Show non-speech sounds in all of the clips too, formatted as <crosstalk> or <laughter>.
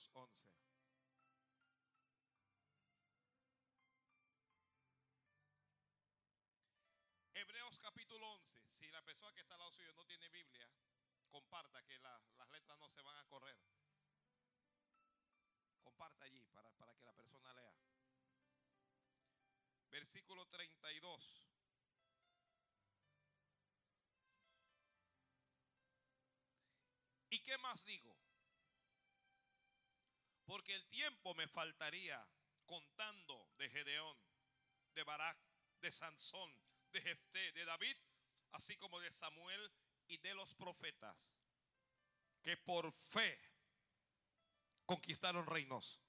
Hebreos 11. Hebreos capítulo 11. Si la persona que está al lado suyo no tiene Biblia, comparta que la- las letras no se van a correr. Comparta allí para, para que la persona lea. Versículo 32. ¿Y qué más digo? Porque el tiempo me faltaría contando de Gedeón, de Barak, de Sansón, de Jefté, de David, así como de Samuel y de los profetas, que por fe conquistaron reinos,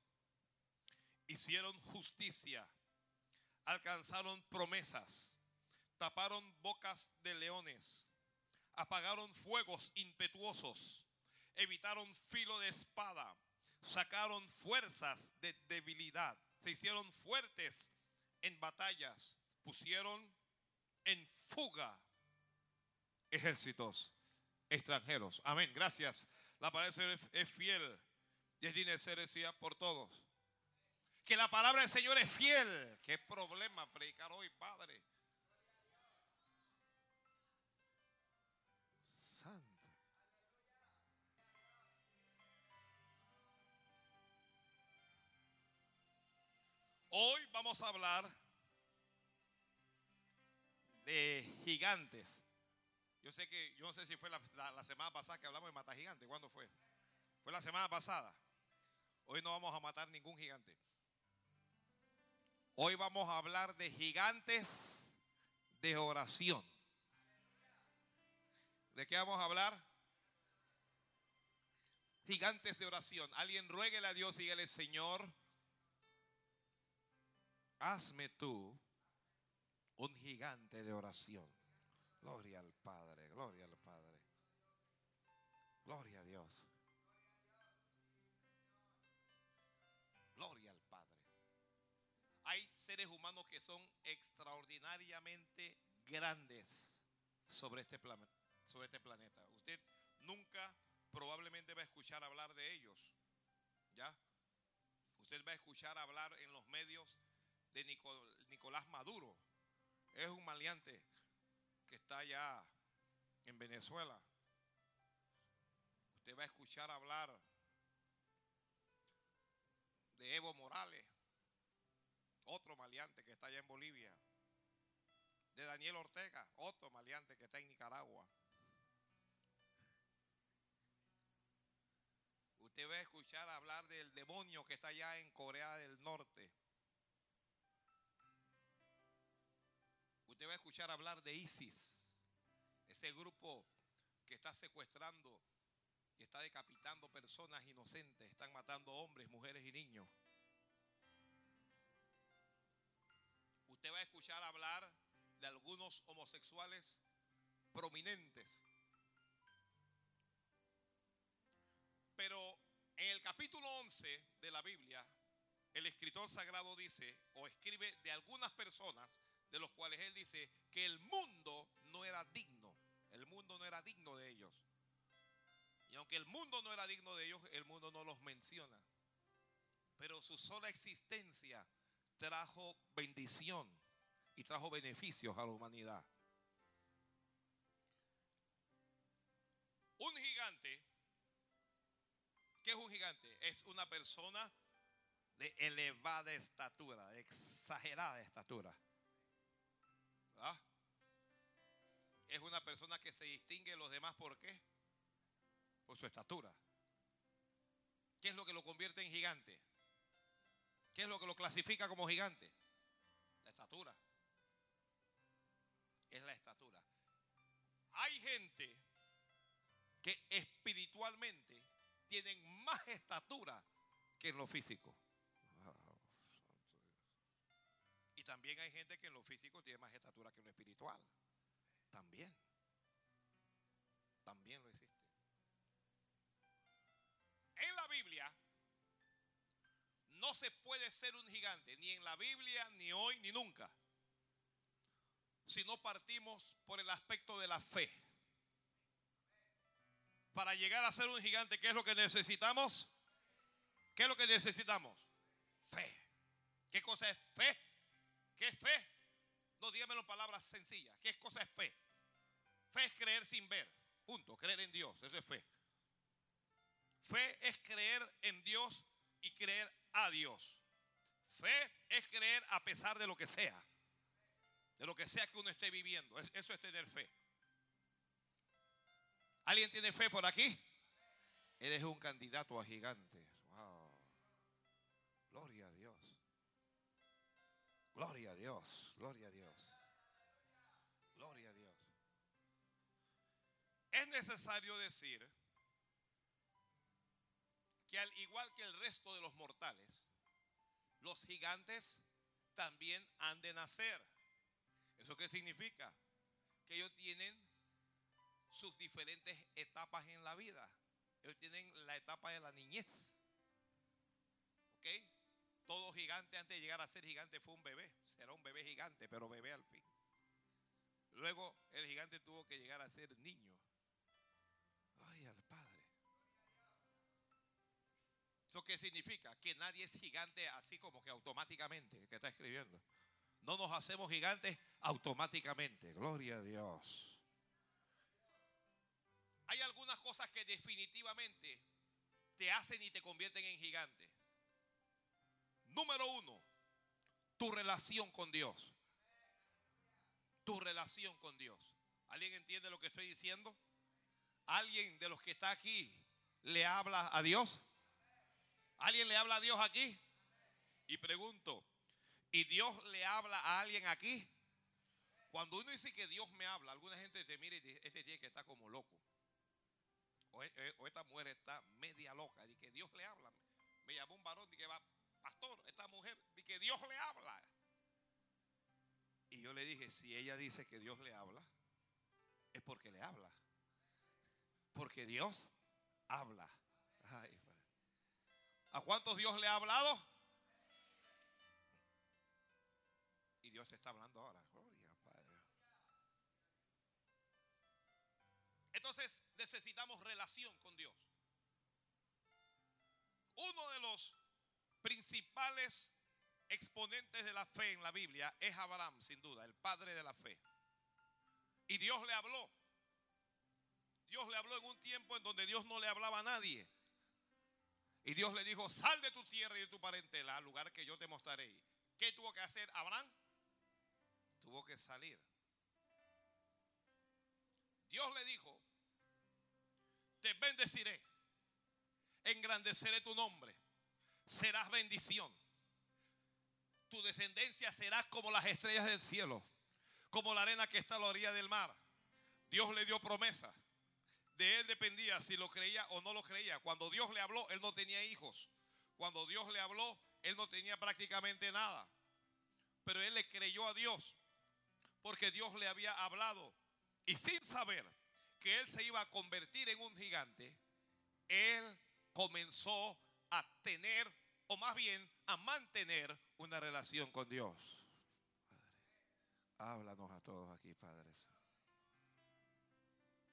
hicieron justicia, alcanzaron promesas, taparon bocas de leones, apagaron fuegos impetuosos, evitaron filo de espada, sacaron fuerzas de debilidad, se hicieron fuertes en batallas, pusieron en fuga ejércitos extranjeros. Amén. Gracias. La palabra Señor es fiel y es decida por todos. Que la palabra del Señor es fiel. Qué problema predicar hoy, Padre. Hoy vamos a hablar de gigantes. Yo sé que, yo no sé si fue la, semana pasada que hablamos de matar gigantes. ¿Cuándo fue? Fue la semana pasada. Hoy no vamos a matar ningún gigante. Hoy vamos a hablar de gigantes de oración. ¿De qué vamos a hablar? Gigantes de oración. Alguien rueguele a Dios y dígale, Señor, hazme tú un gigante de oración. Gloria al Padre, gloria al Padre. Gloria a Dios. Gloria al Padre. Hay seres humanos que son extraordinariamente grandes sobre este, plane- sobre este planeta. Usted nunca probablemente va a escuchar hablar de ellos. ¿Ya? Usted va a escuchar hablar en los medios de Nico- Nicolás Maduro. Es un maleante que está allá en Venezuela. Usted va a escuchar hablar de Evo Morales, otro maleante que está allá en Bolivia. De Daniel Ortega, otro maleante que está en Nicaragua. Usted va a escuchar hablar del demonio que está allá en Corea del Norte. Usted va a escuchar hablar de ISIS, ese grupo que está secuestrando y está decapitando personas inocentes, están matando hombres, mujeres y niños. Usted va a escuchar hablar de algunos homosexuales prominentes. Pero en el capítulo 11 de la Biblia, el escritor sagrado dice o escribe de algunas personas de los cuales él dice que el mundo no era digno. El mundo no era digno de ellos. Y aunque el mundo no era digno de ellos, el mundo no los menciona. Pero su sola existencia trajo bendición y trajo beneficios a la humanidad. Un gigante, ¿qué es un gigante? Es una persona de elevada estatura, de exagerada estatura. ¿Ah? Es una persona que se distingue de los demás, ¿por qué? Por su estatura. ¿Qué es lo que lo convierte en gigante? ¿Qué es lo que lo clasifica como gigante? La estatura. Es la estatura. Hay gente que espiritualmente tienen más estatura que en lo físico. Y también hay gente que en lo físico tiene más estatura que en lo espiritual. También. También lo existe. En la Biblia no se puede ser un gigante, ni en la Biblia, ni hoy, ni nunca. Si no partimos por el aspecto de la fe. Para llegar a ser un gigante, ¿qué es lo que necesitamos? ¿Qué es lo que necesitamos? Fe. ¿Qué cosa es fe? ¿Qué es fe? No, dígamelo palabras sencillas. ¿Qué cosa es fe? Fe es creer sin ver. Punto. Creer en Dios. Eso es fe. Fe es creer en Dios y creer a Dios. Fe es creer a pesar de lo que sea. De lo que sea que uno esté viviendo. Eso es tener fe. ¿Alguien tiene fe por aquí? Eres un candidato a gigante. Gloria a Dios. Gloria a Dios. Gloria a Dios. Es necesario decir que al igual que el resto de los mortales, los gigantes también han de nacer. ¿Eso qué significa? Que ellos tienen sus diferentes etapas en la vida. Ellos tienen la etapa de la niñez. ¿Ok? Todo gigante antes de llegar a ser gigante fue un bebé. Será un bebé gigante, pero bebé al fin. Luego el gigante tuvo que llegar a ser niño. Gloria al Padre. ¿Eso qué significa? Que nadie es gigante así como que automáticamente, que está escribiendo. No nos hacemos gigantes automáticamente. Gloria a Dios. Hay algunas cosas que definitivamente te hacen y te convierten en gigante. Número uno, tu relación con Dios. Tu relación con Dios. ¿Alguien entiende lo que estoy diciendo? ¿Alguien de los que está aquí le habla a Dios? ¿Alguien le habla a Dios aquí? Y pregunto, ¿y Dios le habla a alguien aquí? Cuando uno dice que Dios me habla, alguna gente te mira y dice, este tiene que está como loco. Eh, o, esta mujer está media loca, y que Dios le habla. Me llamó un varón y que va, pastor, esta mujer, y que Dios le habla. Y yo le dije, si ella dice que Dios le habla, es porque le habla. Porque Dios habla. ¿A cuántos Dios le ha hablado? Y Dios te está hablando ahora. Entonces necesitamos relación con Dios. Uno de los principales exponentes de la fe en la Biblia es Abraham, sin duda, el padre de la fe. Y Dios le habló. Dios le habló en un tiempo en donde Dios no le hablaba a nadie. Y Dios le dijo, sal de tu tierra y de tu parentela al lugar que yo te mostraré. ¿Qué tuvo que hacer Abraham? Tuvo que salir. Dios le dijo, te bendeciré, engrandeceré tu nombre, serás bendición. Tu descendencia será como las estrellas del cielo, como la arena que está a la orilla del mar. Dios le dio promesa. De él dependía si lo creía o no lo creía. Cuando Dios le habló, él no tenía hijos. Cuando Dios le habló, él no tenía prácticamente nada. Pero él le creyó a Dios porque Dios le había hablado. Y sin saber que él se iba a convertir en un gigante, él comenzó a tener, o más bien a mantener una relación con Dios. háblanos a todos aquí, padres.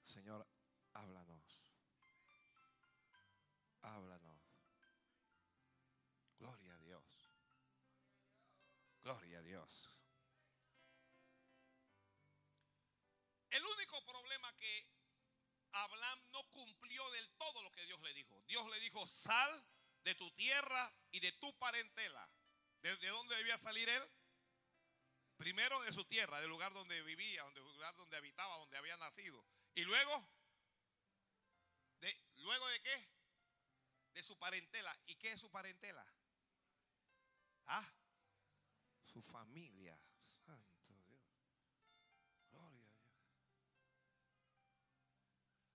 Señor, háblanos. Háblanos. Gloria a Dios. Gloria a Dios. El único problema que Abraham no cumplió del todo lo que Dios le dijo. Dios le dijo, sal de tu tierra y de tu parentela. ¿De, dónde debía salir él? Primero de su tierra, del lugar donde vivía, del lugar donde habitaba, donde había nacido. Y luego, de, ¿luego de qué? De su parentela. ¿Y qué es su parentela? Ah, su familia.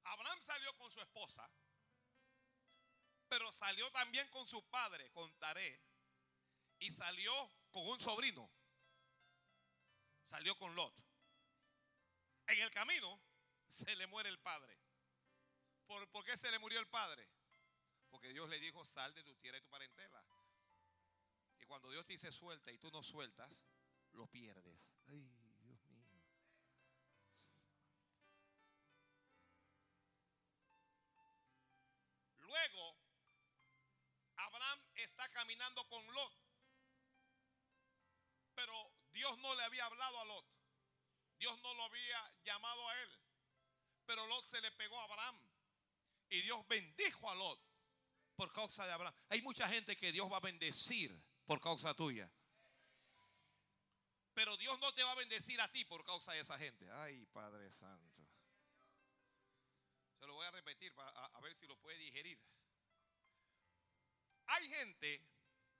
Abraham salió con su esposa, pero salió también con su padre, con Taré, y salió con un sobrino. Salió con Lot. En el camino se le muere el padre. ¿Por, ¿Por, qué se le murió el padre? Porque Dios le dijo, sal de tu tierra y tu parentela. Y cuando Dios te dice suelta y tú no sueltas, lo pierdes. Ay. Luego, Abraham está caminando con Lot. Pero Dios no le había hablado a Lot. Dios no lo había llamado a él. Pero Lot se le pegó a Abraham. Y Dios bendijo a Lot por causa de Abraham. Hay mucha gente que Dios va a bendecir por causa tuya. Pero Dios no te va a bendecir a ti por causa de esa gente. Ay, Padre Santo. Se lo voy a repetir a, a ver si lo puede digerir. Hay gente,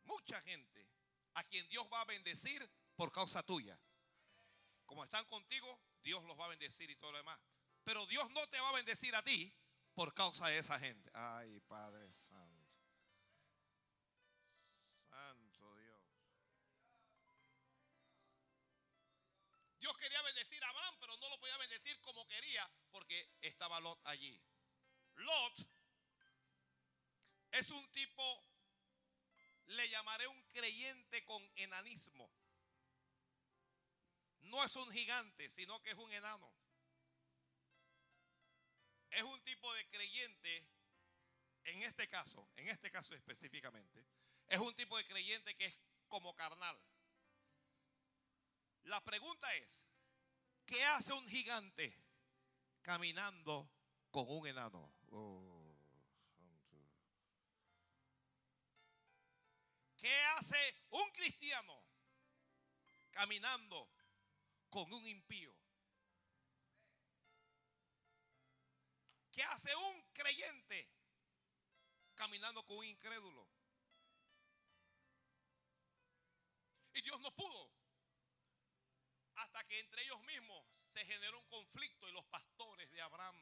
mucha gente, a quien Dios va a bendecir por causa tuya. Como están contigo, Dios los va a bendecir y todo lo demás. Pero Dios no te va a bendecir a ti por causa de esa gente. Ay, Padre Santo. Santo Dios. Dios quería bendecir a Abraham, pero no lo podía bendecir como quería porque estaba Lot allí. Lot es un tipo, le llamaré un creyente con enanismo. No es un gigante, sino que es un enano. Es un tipo de creyente, en este caso, en este caso específicamente, es un tipo de creyente que es como carnal. La pregunta es, ¿qué hace un gigante caminando con un enano? Oh, ¿Qué hace un cristiano caminando con un impío? ¿Qué hace un creyente caminando con un incrédulo? Y Dios no pudo. Hasta que entre ellos mismos se generó un conflicto y los pastores de Abraham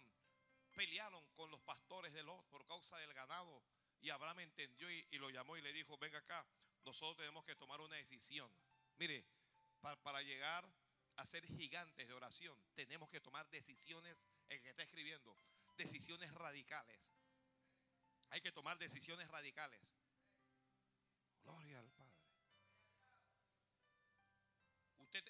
pelearon con los pastores de Lot por causa del ganado. Y Abraham entendió y, lo llamó y le dijo, venga acá, nosotros tenemos que tomar una decisión. Mire, para, para llegar a ser gigantes de oración, tenemos que tomar decisiones, el que está escribiendo, decisiones radicales. Hay que tomar decisiones radicales. Gloria al Padre. Usted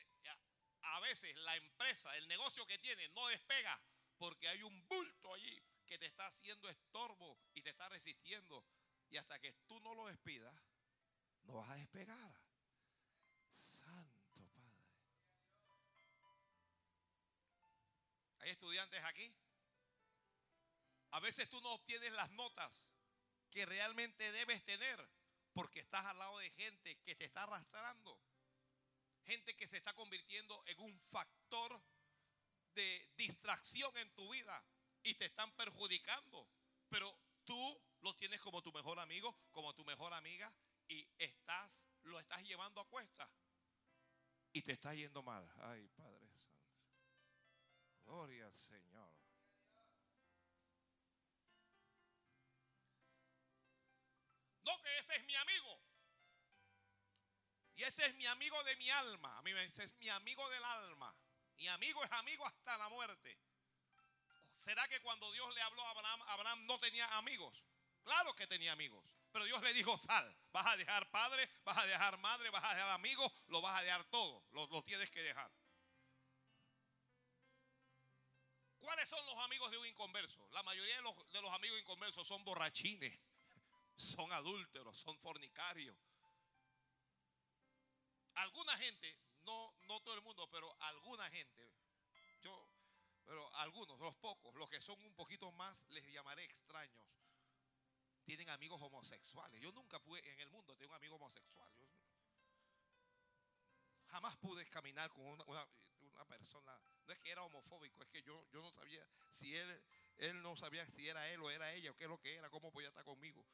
a veces la empresa, el negocio que tiene no despega porque hay un bulto allí que te está haciendo estorbo y te está resistiendo. Y hasta que tú no lo despidas, no vas a despegar. Santo Padre. ¿Hay estudiantes aquí? A veces tú no obtienes las notas que realmente debes tener porque estás al lado de gente que te está arrastrando. Gente que se está convirtiendo en un factor de distracción en tu vida y te están perjudicando. Pero tú lo tienes como tu mejor amigo, como tu mejor amiga y estás lo estás llevando a cuesta y te está yendo mal. Ay, Padre Santo. Gloria al Señor. No que ese es mi amigo. Y ese es mi amigo de mi alma. A mí me dice, es mi amigo del alma. Mi amigo es amigo hasta la muerte. ¿Será que cuando Dios le habló a Abraham, Abraham no tenía amigos? Claro que tenía amigos. Pero Dios le dijo, sal, vas a dejar padre, vas a dejar madre, vas a dejar amigos, lo vas a dejar todo, lo, tienes que dejar. ¿Cuáles son los amigos de un inconverso? La mayoría de los, amigos inconversos son borrachines, <laughs> son adúlteros, son fornicarios. Alguna gente, no, no todo el mundo, pero alguna gente, pero algunos, los pocos, los que son un poquito más, les llamaré extraños, tienen amigos homosexuales. Yo nunca pude en el mundo tener un amigo homosexual. Yo jamás pude caminar con una, una, una, persona. No es que era homofóbico, es que yo, yo no sabía si él, él no sabía si era él o era ella o qué es lo que era, cómo podía estar conmigo.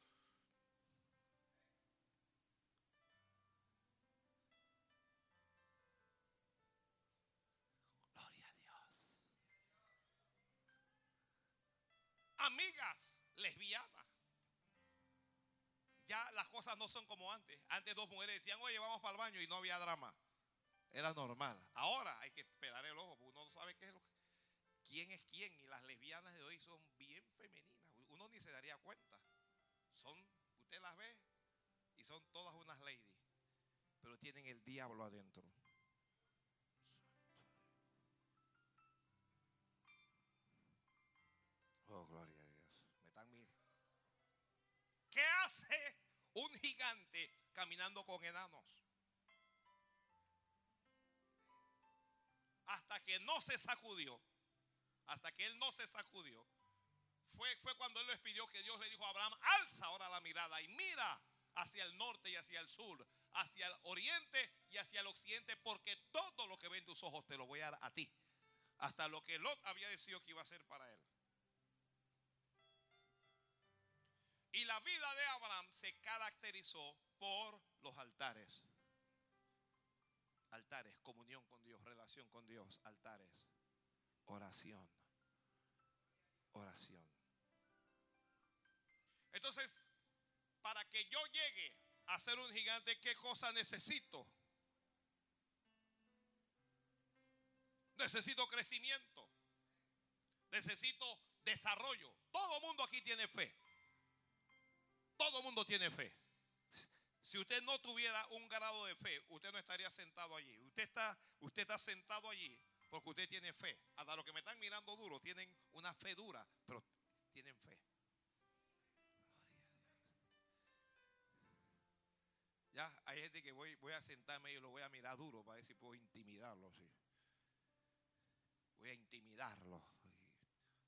Lesbianas ya las cosas no son como antes. Antes dos mujeres decían, oye, vamos para el baño y no había drama. Era normal. Ahora hay que esperar el ojo, porque uno no sabe qué es lo que, quién es quién. Y las lesbianas de hoy son bien femeninas. Uno ni se daría cuenta. Son, usted las ve y son todas unas ladies. Pero tienen el diablo adentro. ¿Qué hace un gigante caminando con enanos. Hasta que no se sacudió, hasta que él no se sacudió, fue, fue cuando él les pidió que Dios le dijo a Abraham, alza ahora la mirada y mira hacia el norte y hacia el sur, hacia el oriente y hacia el occidente, porque todo lo que ven tus ojos te lo voy a dar a ti. Hasta lo que Lot había decidido que iba a ser para él. Y la vida de Abraham se caracterizó por los altares. Altares, comunión con Dios, relación con Dios, altares, oración, oración. Entonces, para que yo llegue a ser un gigante, ¿qué cosa necesito? Necesito crecimiento. Necesito desarrollo. Todo mundo aquí tiene fe. Todo mundo tiene fe. Si usted no tuviera un grado de fe, usted no estaría sentado allí. Usted está, usted está sentado allí porque usted tiene fe. Hasta los que me están mirando duro tienen una fe dura, pero tienen fe. Ya hay gente que voy, voy a sentarme y lo voy a mirar duro para ver si puedo intimidarlo. Voy a intimidarlo.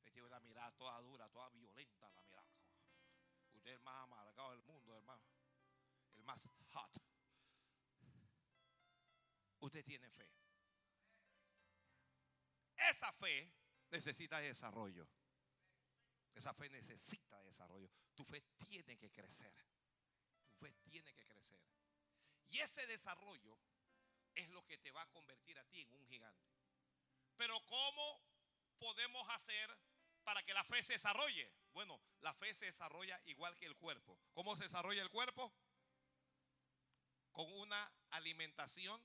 Él tiene una mirada toda dura, toda violenta la. Usted es el más amargado del mundo, más, el más hot. Usted tiene fe. Esa fe necesita desarrollo. Esa fe necesita desarrollo. Tu fe tiene que crecer. Tu fe tiene que crecer. Y ese desarrollo es lo que te va a convertir a ti en un gigante. Pero ¿cómo podemos hacer para que la fe se desarrolle? Bueno, la fe se desarrolla igual que el cuerpo. ¿Cómo se desarrolla el cuerpo? Con una alimentación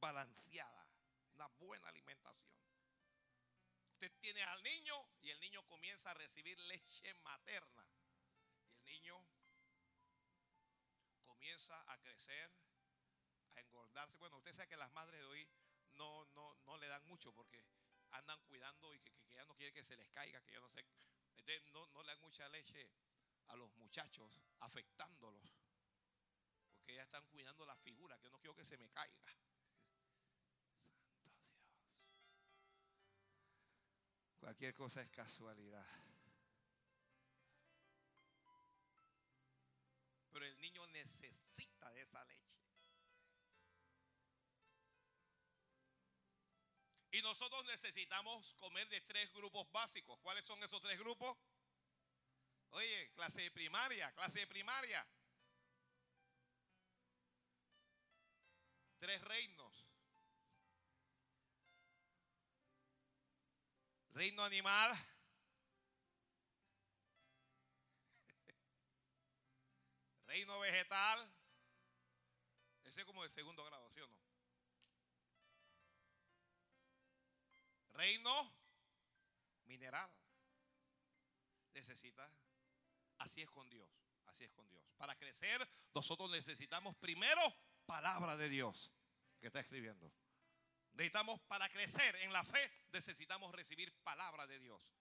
balanceada, una buena alimentación. Usted tiene al niño y el niño comienza a recibir leche materna. Y el niño comienza a crecer, a engordarse. Bueno, usted sabe que las madres de hoy no, no, no le dan mucho porque andan cuidando y que, que, ya no quiere que se les caiga, que ya no sé. No, no le dan mucha leche a los muchachos, afectándolos. Porque ya están cuidando la figura, que no quiero que se me caiga. Santo Dios. Cualquier cosa es casualidad. Pero el niño necesita de esa leche. Y nosotros necesitamos comer de tres grupos básicos. ¿Cuáles son esos tres grupos? Oye, clase de primaria, clase de primaria. Tres reinos. Reino animal. <laughs> Reino vegetal. Ese es como de segundo grado, ¿sí o no? Reino mineral. Necesita. Así es con Dios. Así es con Dios. Para crecer, nosotros necesitamos primero palabra de Dios que está escribiendo. Necesitamos, para crecer en la fe, necesitamos recibir palabra de Dios.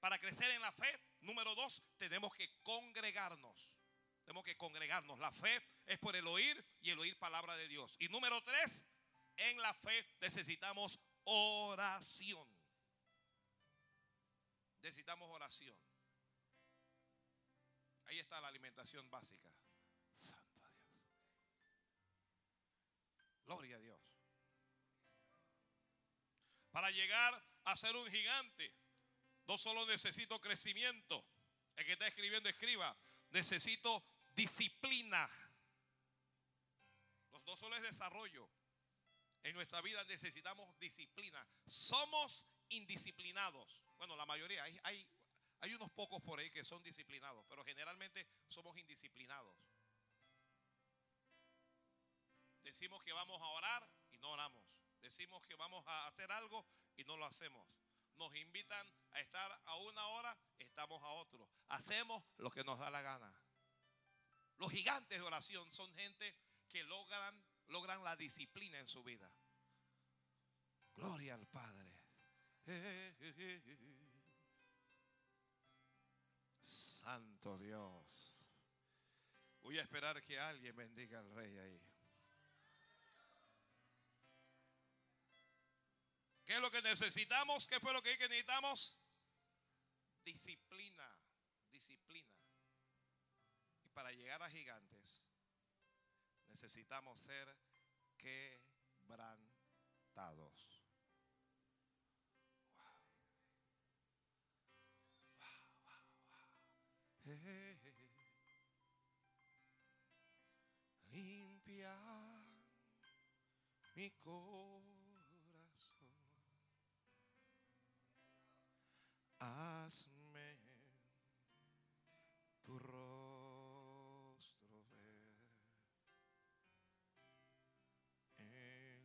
Para crecer en la fe, número dos, tenemos que congregarnos. Tenemos que congregarnos. La fe es por el oír y el oír palabra de Dios. Y número tres, en la fe necesitamos oración. Necesitamos oración. Ahí está la alimentación básica. Santo Dios. Gloria a Dios. Para llegar a ser un gigante, no solo necesito crecimiento. El que está escribiendo, escriba. Necesito disciplina. No solo es desarrollo. En nuestra vida necesitamos disciplina. Somos indisciplinados. Bueno, la mayoría. Hay, hay, hay unos pocos por ahí que son disciplinados, pero generalmente somos indisciplinados. Decimos que vamos a orar y no oramos. Decimos que vamos a hacer algo y no lo hacemos. Nos invitan a estar a una hora, estamos a otro. Hacemos lo que nos da la gana. Los gigantes de oración son gente que logran, logran la disciplina en su vida. Gloria al Padre. Santo Dios. Voy a esperar que alguien bendiga al rey ahí. ¿Qué es lo que necesitamos? ¿Qué fue lo que necesitamos? Disciplina, disciplina. Y para llegar a gigantes necesitamos ser quebrantados. Limpia mi corazón. Hazme tu rostro ver.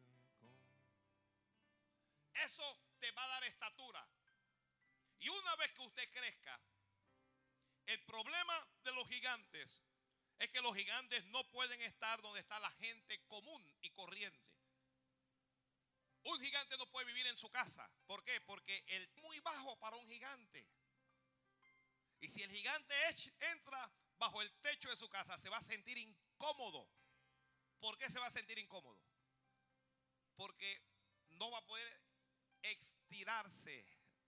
Eso te va a dar estatura. Y una vez que usted crezca, el problema de los gigantes es que los gigantes no pueden estar donde está la gente común y corriente. Un gigante no puede vivir en su casa. ¿Por qué? Porque es muy bajo para un gigante. Y si el gigante entra bajo el techo de su casa, se va a sentir incómodo. ¿Por qué se va a sentir incómodo? Porque no va a poder estirarse,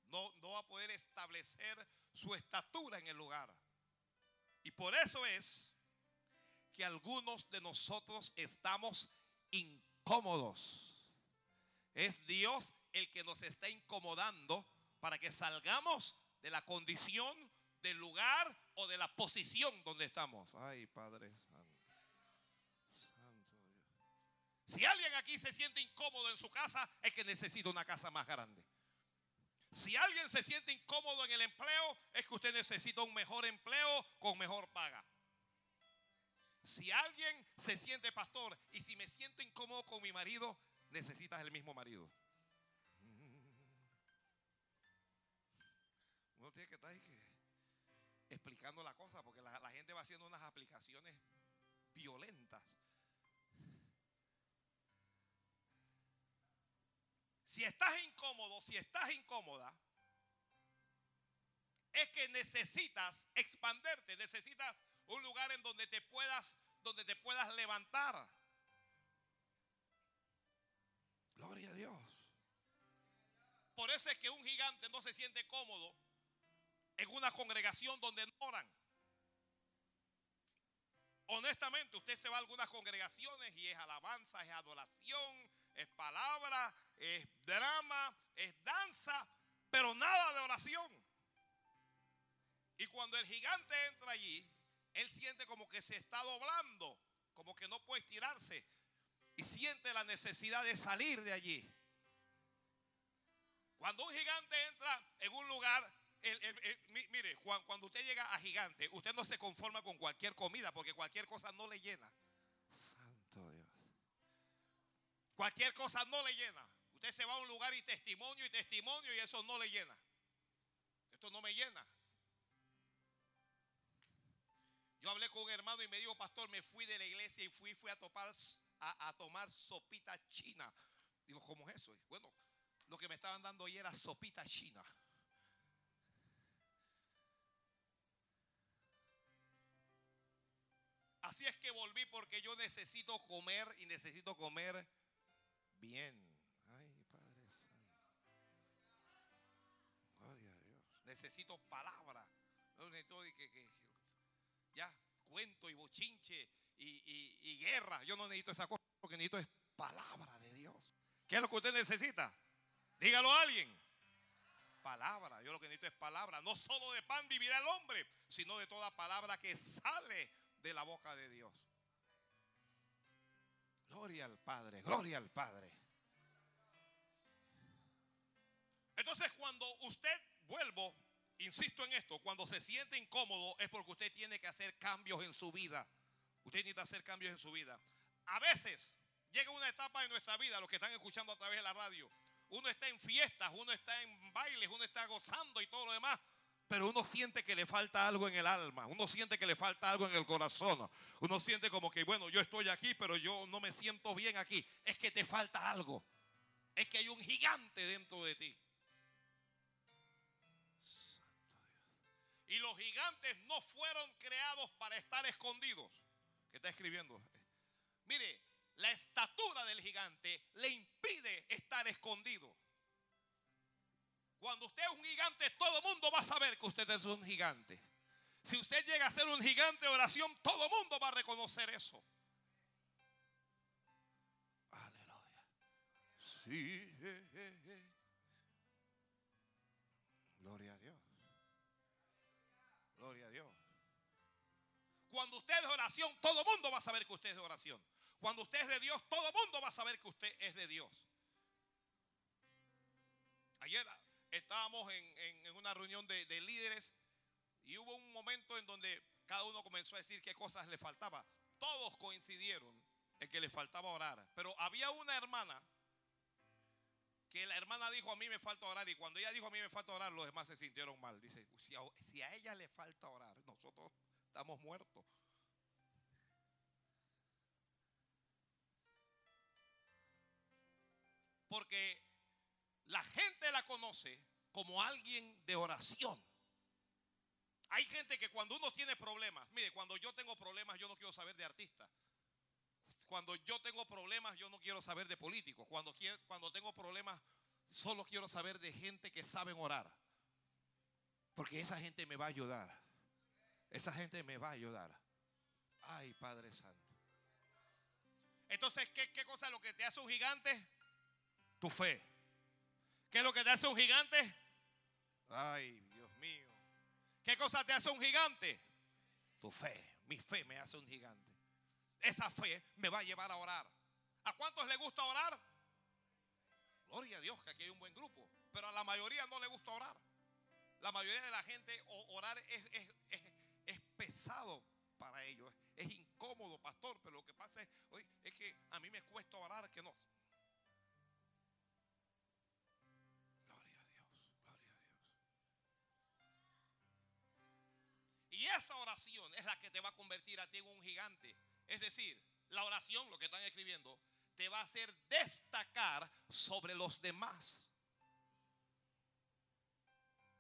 no, no va a poder establecer su estatura en el lugar. Y por eso es que algunos de nosotros estamos incómodos. Es Dios el que nos está incomodando para que salgamos de la condición, del lugar o de la posición donde estamos. Ay, Padre Santo. Santo. Si alguien aquí se siente incómodo en su casa, es que necesita una casa más grande. Si alguien se siente incómodo en el empleo, es que usted necesita un mejor empleo con mejor paga. Si alguien se siente pastor y si me siento incómodo con mi marido, necesitas el mismo marido. Uno tiene que estar explicando la cosa porque la gente va haciendo unas aplicaciones violentas. Si estás incómodo, si estás incómoda, es que necesitas expanderte, necesitas un lugar en donde te puedas, donde te puedas levantar. Gloria a Dios. Por eso es que un gigante no se siente cómodo en una congregación donde no oran. Honestamente, usted se va a algunas congregaciones y es alabanza, es adoración, es palabra, es drama, es danza, pero nada de oración. Y cuando el gigante entra allí, él siente como que se está doblando, como que no puede estirarse y siente la necesidad de salir de allí. Cuando un gigante entra en un lugar, mire, Juan, cuando usted llega a gigante, usted no se conforma con cualquier comida porque cualquier cosa no le llena. Cualquier cosa no le llena. Usted se va a un lugar y testimonio y testimonio y eso no le llena. Esto no me llena. Yo hablé con un hermano y me dijo, pastor, me fui de la iglesia y fui, fui a, topar, a, tomar sopita china. Digo, ¿cómo es eso? Bueno, lo que me estaban dando hoy era sopita china. Así es que volví porque yo necesito comer y necesito comer bien. Necesito palabra. No necesito que, ya, cuento y bochinche y, guerra. Yo no necesito esa cosa. Lo que necesito es palabra de Dios. ¿Qué es lo que usted necesita? Dígalo a alguien. Palabra. Yo lo que necesito es palabra. No solo de pan vivirá el hombre, sino de toda palabra que sale de la boca de Dios. Gloria al Padre, gloria al Padre. Entonces cuando usted, vuelvo, insisto en esto, cuando se siente incómodo es porque usted tiene que hacer cambios en su vida. Usted necesita hacer cambios en su vida. A veces llega una etapa en nuestra vida, los que están escuchando a través de la radio, uno está en fiestas, uno está en bailes, uno está gozando y todo lo demás. Pero uno siente que le falta algo en el alma, uno siente que le falta algo en el corazón, uno siente como que, bueno, yo estoy aquí, pero yo no me siento bien aquí. Es que te falta algo, es que hay un gigante dentro de ti. Y los gigantes no fueron creados para estar escondidos. que está escribiendo. Mire, la estatura del gigante le impide estar escondido. Cuando usted es un gigante, todo el mundo va a saber que usted es un gigante. Si usted llega a ser un gigante de oración, todo el mundo va a reconocer eso. Aleluya. Sí. Cuando usted es de oración, todo el mundo va a saber que usted es de oración. Cuando usted es de Dios, todo el mundo va a saber que usted es de Dios. Ayer estábamos en, una reunión de, de, líderes y hubo un momento en donde cada uno comenzó a decir qué cosas le faltaba. Todos coincidieron en que le faltaba orar. Pero había una hermana que la hermana dijo a mí me falta orar y cuando ella dijo a mí me falta orar los demás se sintieron mal. Dice, si a ella le falta orar, nosotros estamos muertos. Porque la gente la conoce como alguien de oración. Hay gente que cuando uno tiene problemas, mire, cuando yo tengo problemas yo no quiero saber de artistas. Cuando yo tengo problemas yo no quiero saber de políticos. Cuando, cuando tengo problemas solo quiero saber de gente que sabe orar. Porque esa gente me va a ayudar. Esa gente me va a ayudar. Ay, Padre Santo. Entonces, ¿qué, qué cosa es lo que te hace un gigante? Tu fe. ¿Qué es lo que te hace un gigante? Ay, Dios mío. ¿Qué cosa te hace un gigante? Tu fe. Mi fe me hace un gigante. Esa fe me va a llevar a orar. ¿A cuántos le gusta orar? Gloria a Dios que aquí hay un buen grupo. Pero a la mayoría no le gusta orar. La mayoría de la gente orar es, es, pesado para ellos. Es incómodo, pastor. Pero lo que pasa es, es que a mí me cuesta orar que no. Y esa oración es la que te va a convertir a ti en un gigante. Es decir, la oración, lo que están escribiendo, te va a hacer destacar sobre los demás.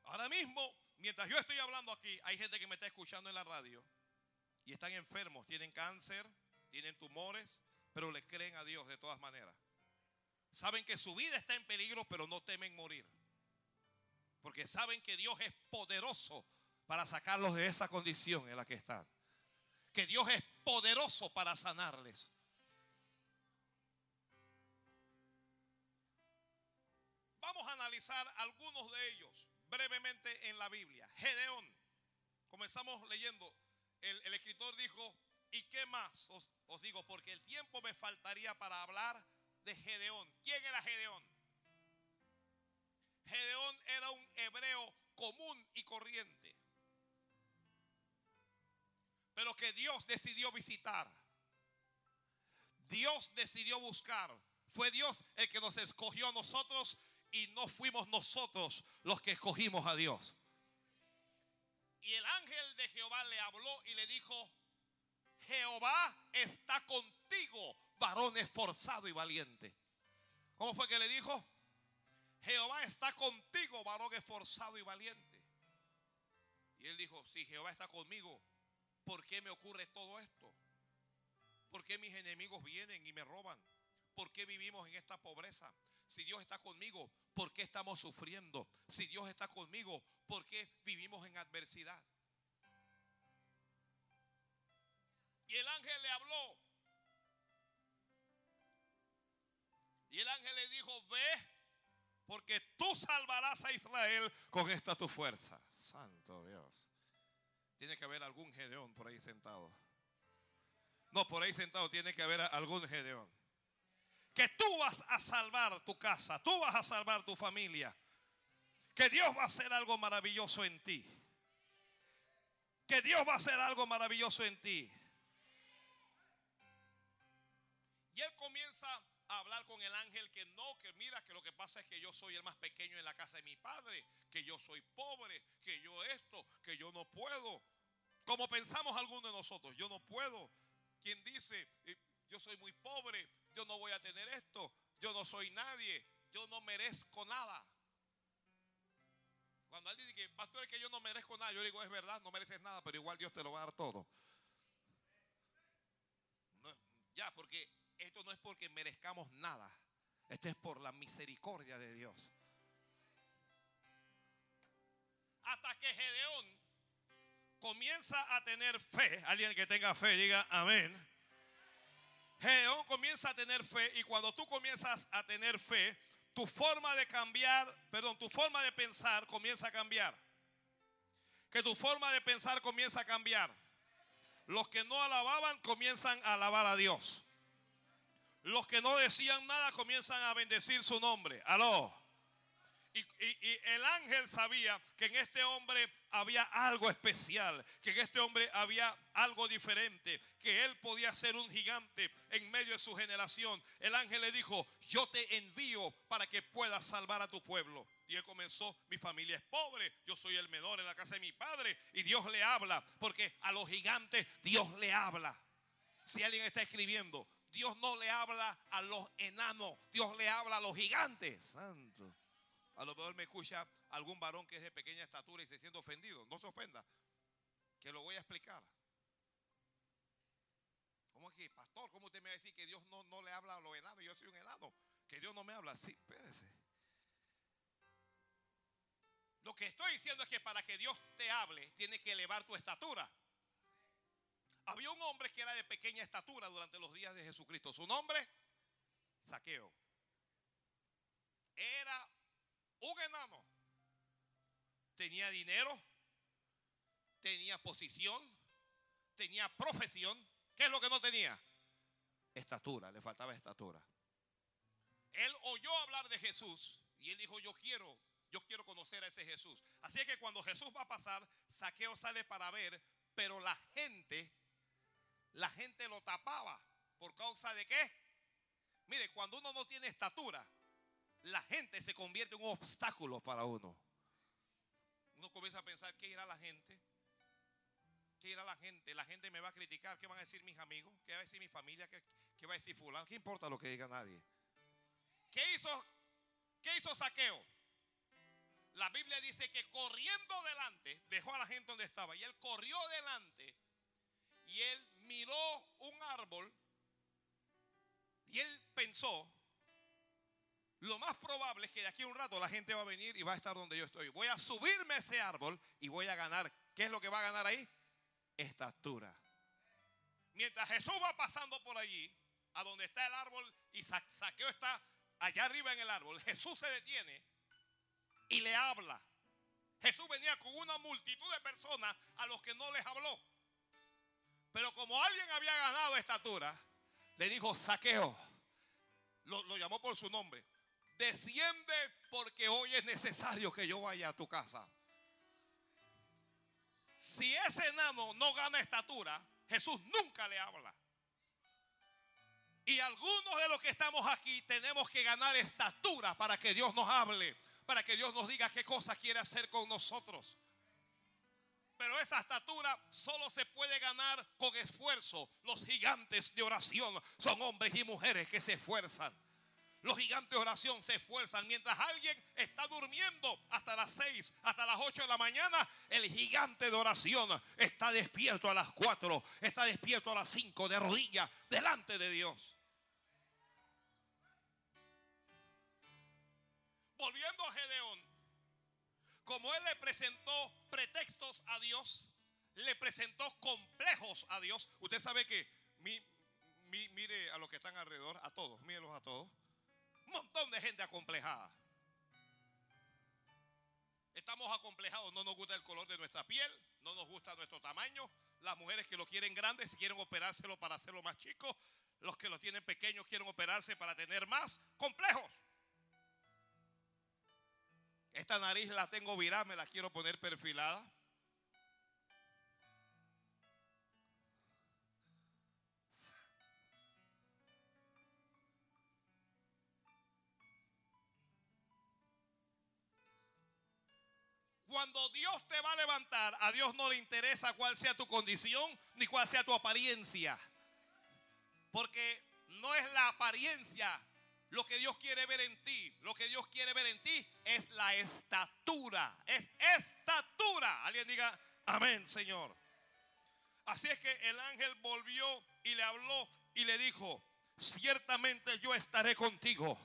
Ahora mismo, mientras yo estoy hablando aquí, hay gente que me está escuchando en la radio y están enfermos, tienen cáncer, tienen tumores, pero le creen a Dios de todas maneras. Saben que su vida está en peligro, pero no temen morir. Porque saben que Dios es poderoso para sacarlos de esa condición en la que están. Que Dios es poderoso para sanarles. Vamos a analizar algunos de ellos brevemente en la Biblia. Gedeón. Comenzamos leyendo. El, escritor dijo, ¿y qué más? Os, os digo, porque el tiempo me faltaría para hablar de Gedeón. ¿Quién era Gedeón? Gedeón era un hebreo común y corriente pero que Dios decidió visitar. Dios decidió buscar. Fue Dios el que nos escogió a nosotros y no fuimos nosotros los que escogimos a Dios. Y el ángel de Jehová le habló y le dijo, Jehová está contigo, varón esforzado y valiente. ¿Cómo fue que le dijo? Jehová está contigo, varón esforzado y valiente. Y él dijo, si Jehová está conmigo, ¿Por qué me ocurre todo esto? ¿Por qué mis enemigos vienen y me roban? ¿Por qué vivimos en esta pobreza? Si Dios está conmigo, ¿por qué estamos sufriendo? Si Dios está conmigo, ¿por qué vivimos en adversidad? Y el ángel le habló. Y el ángel le dijo, ve, porque tú salvarás a Israel con esta tu fuerza. Santo Dios. Tiene que haber algún Gedeón por ahí sentado. No, por ahí sentado tiene que haber algún Gedeón. Que tú vas a salvar tu casa, tú vas a salvar tu familia. Que Dios va a hacer algo maravilloso en ti. Que Dios va a hacer algo maravilloso en ti. Y él comienza a hablar con el ángel que no, que mira que lo que pasa es que yo soy el más pequeño en la casa de mi padre, que yo soy pobre, que yo esto, que yo no puedo. Como pensamos algunos de nosotros, yo no puedo. Quien dice, eh, yo soy muy pobre, yo no voy a tener esto, yo no soy nadie, yo no merezco nada. Cuando alguien dice, pastor, es que yo no merezco nada, yo digo, es verdad, no mereces nada, pero igual Dios te lo va a dar todo. Ya, porque esto no es porque merezcamos nada. Esto es por la misericordia de Dios. Hasta que Gedeón comienza a tener fe. Alguien que tenga fe, diga amén. Gedeón comienza a tener fe y cuando tú comienzas a tener fe, tu forma de cambiar, perdón, tu forma de pensar comienza a cambiar. Que tu forma de pensar comienza a cambiar. Los que no alababan comienzan a alabar a Dios. Los que no decían nada comienzan a bendecir su nombre. Aló. Y, el ángel sabía que en este hombre había algo especial, que en este hombre había algo diferente, que él podía ser un gigante en medio de su generación. El ángel le dijo, yo te envío para que puedas salvar a tu pueblo. Y él comenzó, mi familia es pobre, yo soy el menor en la casa de mi padre y Dios le habla, porque a los gigantes Dios le habla. Si alguien está escribiendo, Dios no le habla a los enanos, Dios le habla a los gigantes. Santo. A lo mejor me escucha algún varón que es de pequeña estatura y se siente ofendido. No se ofenda, que lo voy a explicar. ¿Cómo es que, pastor, cómo usted me va a decir que Dios no, no le habla a los enanos? Yo soy un enano. Que Dios no me habla. Sí, espérese. Lo que estoy diciendo es que para que Dios te hable, tiene que elevar tu estatura. Había un hombre que era de pequeña estatura durante los días de Jesucristo. Su nombre, Saqueo. Era un enano tenía dinero, tenía posición, tenía profesión. ¿Qué es lo que no tenía? Estatura, le faltaba estatura. Él oyó hablar de Jesús y él dijo, yo quiero, yo quiero conocer a ese Jesús. Así que cuando Jesús va a pasar, Saqueo sale para ver, pero la gente, la gente lo tapaba. ¿Por causa de qué? Mire, cuando uno no tiene estatura, la gente se convierte en un obstáculo para uno. Uno comienza a pensar, ¿qué irá la gente? ¿Qué irá la gente? La gente me va a criticar, ¿qué van a decir mis amigos? ¿Qué va a decir mi familia? ¿Qué, va a decir fulano? ¿Qué importa lo que diga nadie? ¿Qué hizo? ¿Qué hizo Saqueo? La Biblia dice que corriendo delante, dejó a la gente donde estaba y él corrió delante y él miró un árbol y él pensó, lo más probable es que de aquí a un rato la gente va a venir y va a estar donde yo estoy. Voy a subirme a ese árbol y voy a ganar. ¿Qué es lo que va a ganar ahí? Estatura. Mientras Jesús va pasando por allí, a donde está el árbol, y Saqueo está allá arriba en el árbol, Jesús se detiene y le habla. Jesús venía con una multitud de personas a los que no les habló. Pero como alguien había ganado estatura, le dijo, Saqueo, lo llamó por su nombre desciende porque hoy es necesario que yo vaya a tu casa. Si ese enano no gana estatura, Jesús nunca le habla. Y algunos de los que estamos aquí tenemos que ganar estatura para que Dios nos hable, para que Dios nos diga qué cosas quiere hacer con nosotros. Pero esa estatura solo se puede ganar con esfuerzo. Los gigantes de oración son hombres y mujeres que se esfuerzan. Los gigantes de oración se esfuerzan. Mientras alguien está durmiendo hasta las 6, hasta las 8 de la mañana, el gigante de oración está despierto a las 4, está despierto a las 5 de rodillas delante de Dios. Volviendo a Gedeón, como él le presentó pretextos a Dios, le presentó complejos a Dios. Usted sabe que mire a los que están alrededor, a todos, mírelos a todos. Montón de gente acomplejada. Estamos acomplejados, no nos gusta el color de nuestra piel, no nos gusta nuestro tamaño. Las mujeres que lo quieren grande, si quieren operárselo para hacerlo más chico. Los que lo tienen pequeños quieren operarse para tener más complejos. Esta nariz la tengo virada, me la quiero poner perfilada. Cuando Dios te va a levantar, a Dios no le interesa cuál sea tu condición ni cuál sea tu apariencia. Porque no es la apariencia lo que Dios quiere ver en ti. Lo que Dios quiere ver en ti es la estatura. Es estatura. Alguien diga, amén, Señor. Así es que el ángel volvió y le habló y le dijo, ciertamente yo estaré contigo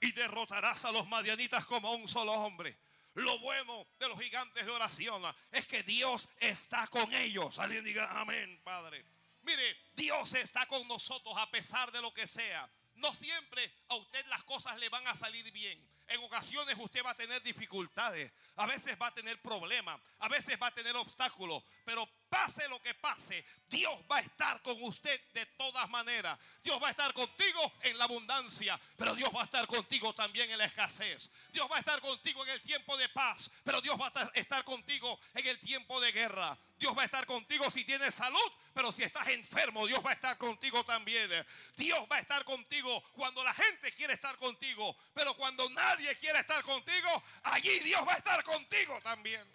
y derrotarás a los madianitas como un solo hombre. Lo bueno de los gigantes de oración es que Dios está con ellos. Alguien diga amén, Padre. Mire, Dios está con nosotros a pesar de lo que sea. No siempre a usted las cosas le van a salir bien. En ocasiones usted va a tener dificultades, a veces va a tener problemas, a veces va a tener obstáculos, pero pase lo que pase, Dios va a estar con usted de todas maneras. Dios va a estar contigo en la abundancia, pero Dios va a estar contigo también en la escasez. Dios va a estar contigo en el tiempo de paz, pero Dios va a estar contigo en el tiempo de guerra. Dios va a estar contigo si tienes salud, pero si estás enfermo, Dios va a estar contigo también. Dios va a estar contigo cuando la gente quiere estar contigo, pero cuando nadie quiere estar contigo, allí Dios va a estar contigo también.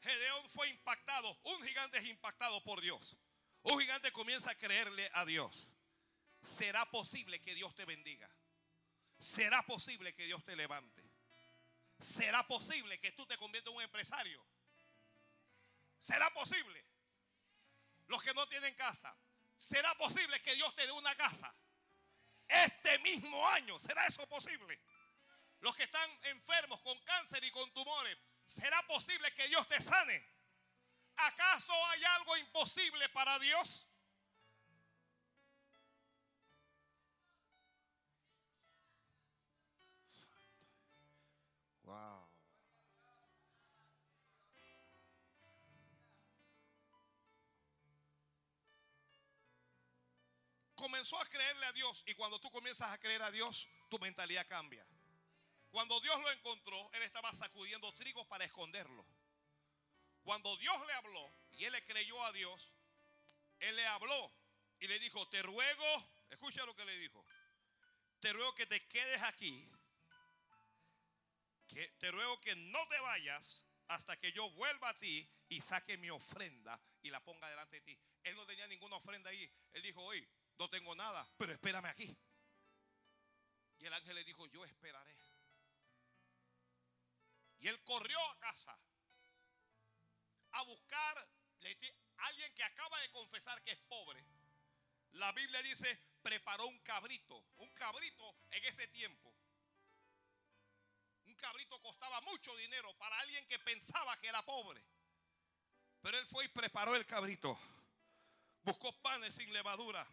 Gedeón fue impactado, un gigante es impactado por Dios. Un gigante comienza a creerle a Dios. ¿Será posible que Dios te bendiga? ¿Será posible que Dios te levante? ¿Será posible que tú te conviertas en un empresario? ¿Será posible? Los que no tienen casa, ¿será posible que Dios te dé una casa? Este mismo año, ¿será eso posible? Los que están enfermos con cáncer y con tumores, ¿será posible que Dios te sane? ¿Acaso hay algo imposible para Dios? Wow. Comenzó a creerle a Dios y cuando tú comienzas a creer a Dios, tu mentalidad cambia. Cuando Dios lo encontró, él estaba sacudiendo trigo para esconderlo. Cuando Dios le habló y él le creyó a Dios, él le habló y le dijo, te ruego, escucha lo que le dijo, te ruego que te quedes aquí, que te ruego que no te vayas hasta que yo vuelva a ti y saque mi ofrenda y la ponga delante de ti. Él no tenía ninguna ofrenda ahí. Él dijo, hoy no tengo nada, pero espérame aquí. Y el ángel le dijo, yo esperaré. Y él corrió a casa a buscar alguien que acaba de confesar que es pobre. La Biblia dice, preparó un cabrito. Un cabrito en ese tiempo. Un cabrito costaba mucho dinero para alguien que pensaba que era pobre. Pero él fue y preparó el cabrito. Buscó panes sin levadura.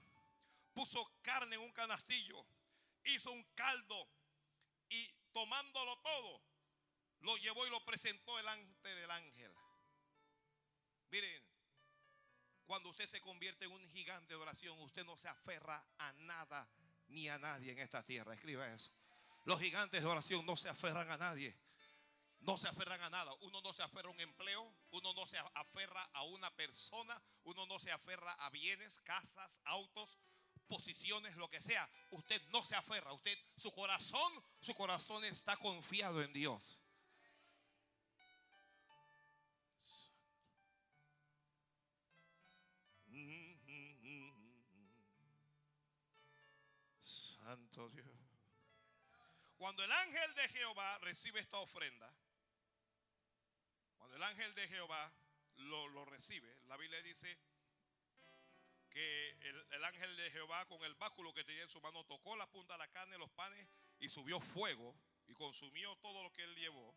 Puso carne en un canastillo. Hizo un caldo. Y tomándolo todo, lo llevó y lo presentó delante del ángel. Miren, cuando usted se convierte en un gigante de oración, usted no se aferra a nada ni a nadie en esta tierra. Escriba eso. Los gigantes de oración no se aferran a nadie. No se aferran a nada. Uno no se aferra a un empleo. Uno no se aferra a una persona. Uno no se aferra a bienes, casas, autos, posiciones, lo que sea. Usted no se aferra. Usted, su corazón, su corazón está confiado en Dios. Santo Dios. Cuando el ángel de Jehová recibe esta ofrenda, cuando el ángel de Jehová lo, recibe, la Biblia dice que el, el, ángel de Jehová con el báculo que tenía en su mano tocó la punta de la carne, los panes y subió fuego y consumió todo lo que él llevó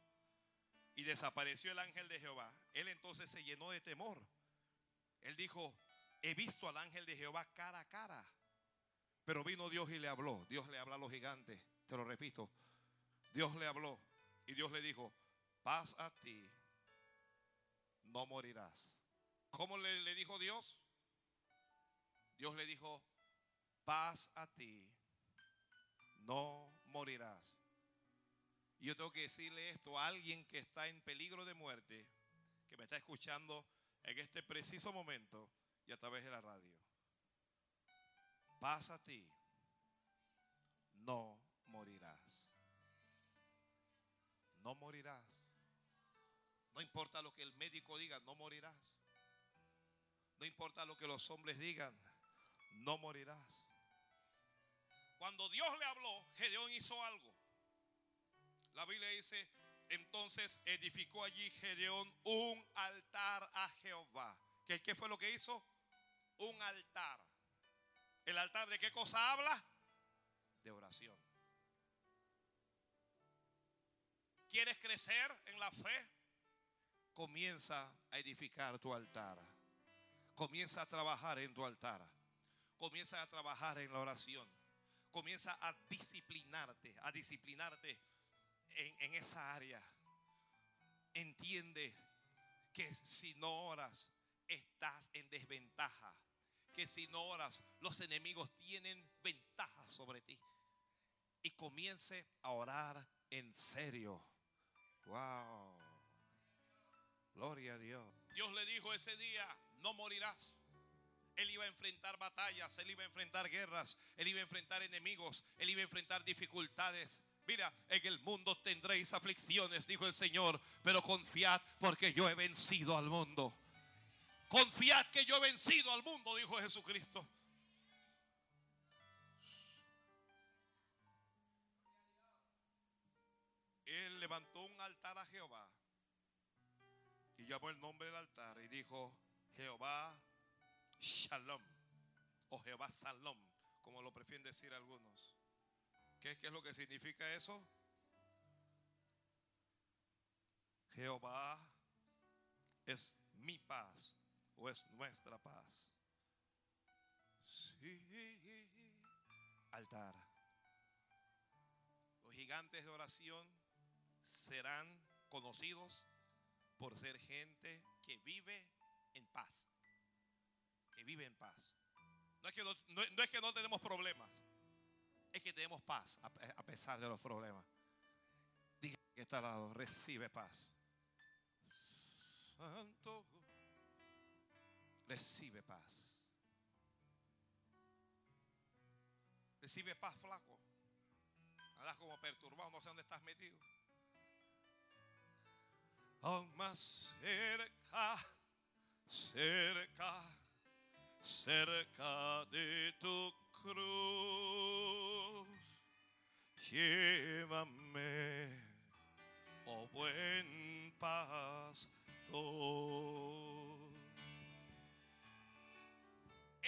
y desapareció el ángel de Jehová. Él entonces se llenó de temor. Él dijo, he visto al ángel de Jehová cara a cara. Pero vino Dios y le habló. Dios le habla a los gigantes. Te lo repito. Dios le habló. Y Dios le dijo, paz a ti. No morirás. ¿Cómo le, le dijo Dios? Dios le dijo, paz a ti. No morirás. Y yo tengo que decirle esto a alguien que está en peligro de muerte, que me está escuchando en este preciso momento y a través de la radio paz a ti, no morirás. No morirás. No importa lo que el médico diga, no morirás. No importa lo que los hombres digan, no morirás. Cuando Dios le habló, Gedeón hizo algo. La Biblia dice, entonces edificó allí Gedeón un altar a Jehová. ¿Qué, ¿Qué, fue lo que hizo? Un altar. ¿El altar de qué cosa habla? De oración. ¿Quieres crecer en la fe? Comienza a edificar tu altar. Comienza a trabajar en tu altar. Comienza a trabajar en la oración. Comienza a disciplinarte, a disciplinarte en, en esa área. Entiende que si no oras, estás en desventaja. Que si no oras, los enemigos tienen ventaja sobre ti. Y comience a orar en serio. Wow. Gloria a Dios. Dios le dijo ese día, no morirás. Él iba a enfrentar batallas, él iba a enfrentar guerras, él iba a enfrentar enemigos, él iba a enfrentar dificultades. Mira, en el mundo tendréis aflicciones, dijo el Señor, pero confiad porque yo he vencido al mundo. Confiad que yo he vencido al mundo, dijo Jesucristo. Él levantó un altar a Jehová y llamó el nombre del altar y dijo, Jehová Shalom o Jehová Salom, como lo prefieren decir algunos. ¿Qué, ¿Qué es lo que significa eso? Jehová es mi paz o es nuestra paz. Altar. Los gigantes de oración serán conocidos por ser gente que vive en paz. Que vive en paz. No es que no, tenemos problemas. Es que tenemos paz a, a pesar de los problemas. Diga que está al lado, recibe paz. Santo, recibe paz. Recibe paz, flaco. Andas como perturbado, no sé dónde estás metido aún más cerca, cerca, cerca de tu cruz. Llévame, oh buen pastor.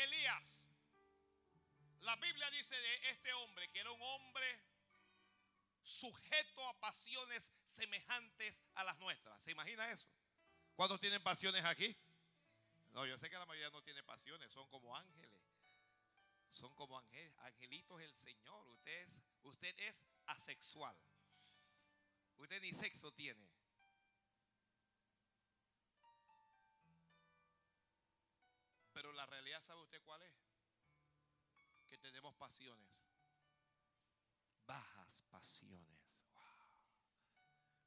Elías, la Biblia dice de este hombre que era un hombre sujeto a pasiones semejantes a las nuestras. ¿Se imagina eso? ¿Cuántos tienen pasiones aquí? No, yo sé que la mayoría no tiene pasiones, son como ángeles. Son como angelitos del Señor. Usted es, usted es asexual. Usted ni sexo tiene. Pero la realidad, ¿sabe usted cuál es? Que tenemos pasiones bajas pasiones.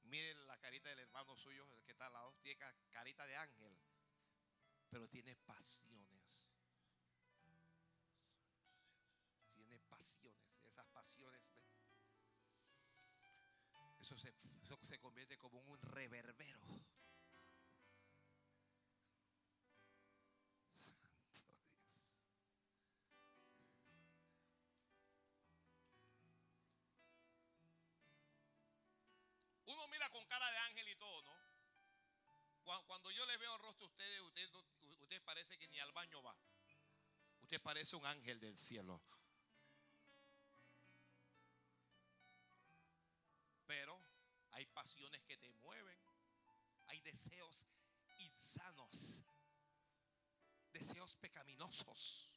Miren la carita del hermano suyo, el que está al lado, tiene carita de ángel, pero tiene pasiones. Tiene pasiones, esas pasiones. Eso se, eso se convierte como un reverbero. Cara de ángel y todo, ¿no? Cuando yo le veo el rostro a ustedes, usted, usted parece que ni al baño va. Usted parece un ángel del cielo. Pero hay pasiones que te mueven. Hay deseos insanos. Deseos pecaminosos.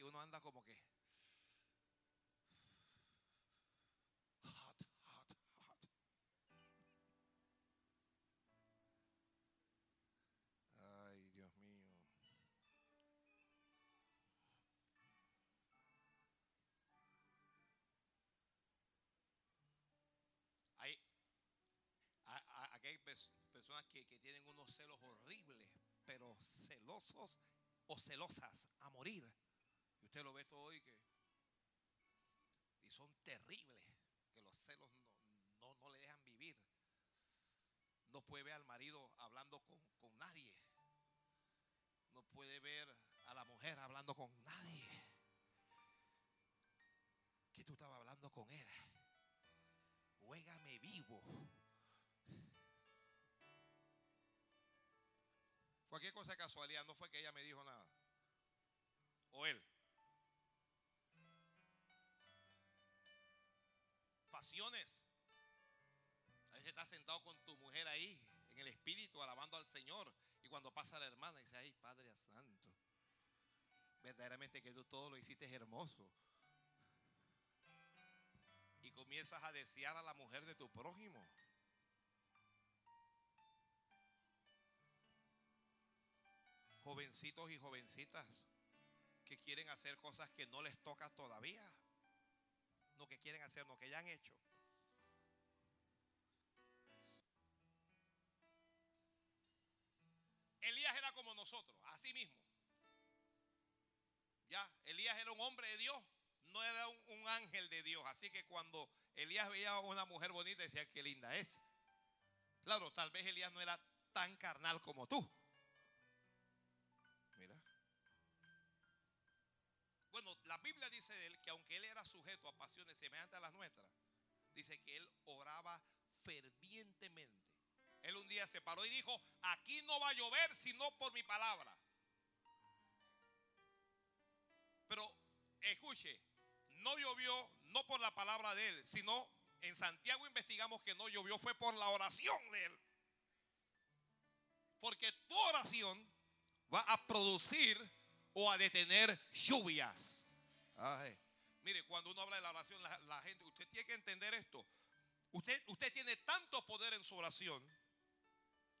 Que uno anda como que hot, hot, hot. Ay, Dios mío. Hay, aquí hay personas que, que tienen unos celos horribles, pero celosos o celosas a morir. Usted lo ve todo hoy que y son terribles. celos no, no, le dejan vivir. No puede ver al marido hablando con, con nadie. No puede ver a la mujer hablando con nadie. Que tú estabas hablando con él. Juégame vivo. Cualquier cosa de casualidad, no fue que ella me dijo nada. O él. A veces estás sentado con tu mujer ahí, en el espíritu, alabando al Señor. Y cuando pasa la hermana, dice, ay, Padre Santo. Verdaderamente que tú todo lo hiciste hermoso. Y comienzas a desear a la mujer de tu prójimo. jovencitos y jovencitas que quieren hacer cosas que no les toca todavía. No que quieren hacer, no que ya han hecho. Elías era como nosotros, así mismo. Ya, Elías era un hombre de Dios, no era un, un, ángel de Dios. Así que cuando Elías veía a una mujer bonita, decía, qué linda es. Claro, tal vez Elías no era tan carnal como tú. Bueno, la Biblia dice de él que aunque él era sujeto a pasiones semejantes a las nuestras, dice que él oraba fervientemente. Él un día se paró y dijo, aquí no va a llover sino por mi palabra. Pero escuche, no llovió no por la palabra de él, sino en Santiago investigamos que no llovió fue por la oración de él. Porque tu oración va a producir o a detener lluvias. Mire, cuando uno habla de la oración, la, gente, usted tiene que entender esto. Usted, usted tiene tanto poder en su oración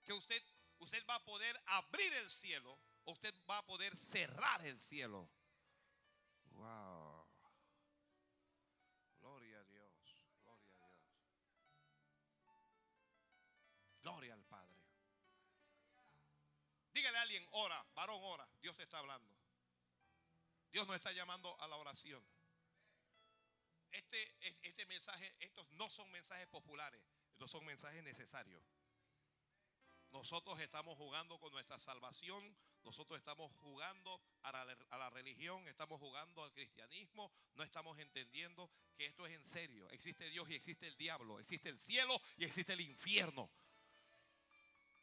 que usted, usted va a poder abrir el cielo o usted va a poder cerrar el cielo. Wow. Gloria a Dios. Gloria a Dios. Gloria al Padre. Dígale a alguien, ora, varón, ora. Dios te está hablando. Dios nos está llamando a la oración. Este, este mensaje, estos no son mensajes populares, estos son mensajes necesarios. Nosotros estamos jugando con nuestra salvación, nosotros estamos jugando a la, a la, religión, estamos jugando al cristianismo, no estamos entendiendo que esto es en serio. Existe Dios y existe el diablo, existe el cielo y existe el infierno.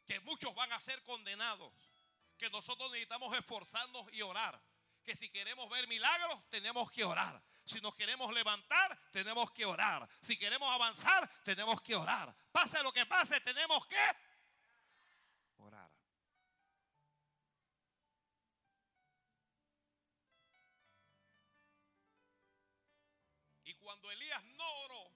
Que muchos van a ser condenados, que nosotros necesitamos esforzarnos y orar que si queremos ver milagros, tenemos que orar. Si nos queremos levantar, tenemos que orar. Si queremos avanzar, tenemos que orar. Pase lo que pase, tenemos que orar. Y cuando Elías no oró,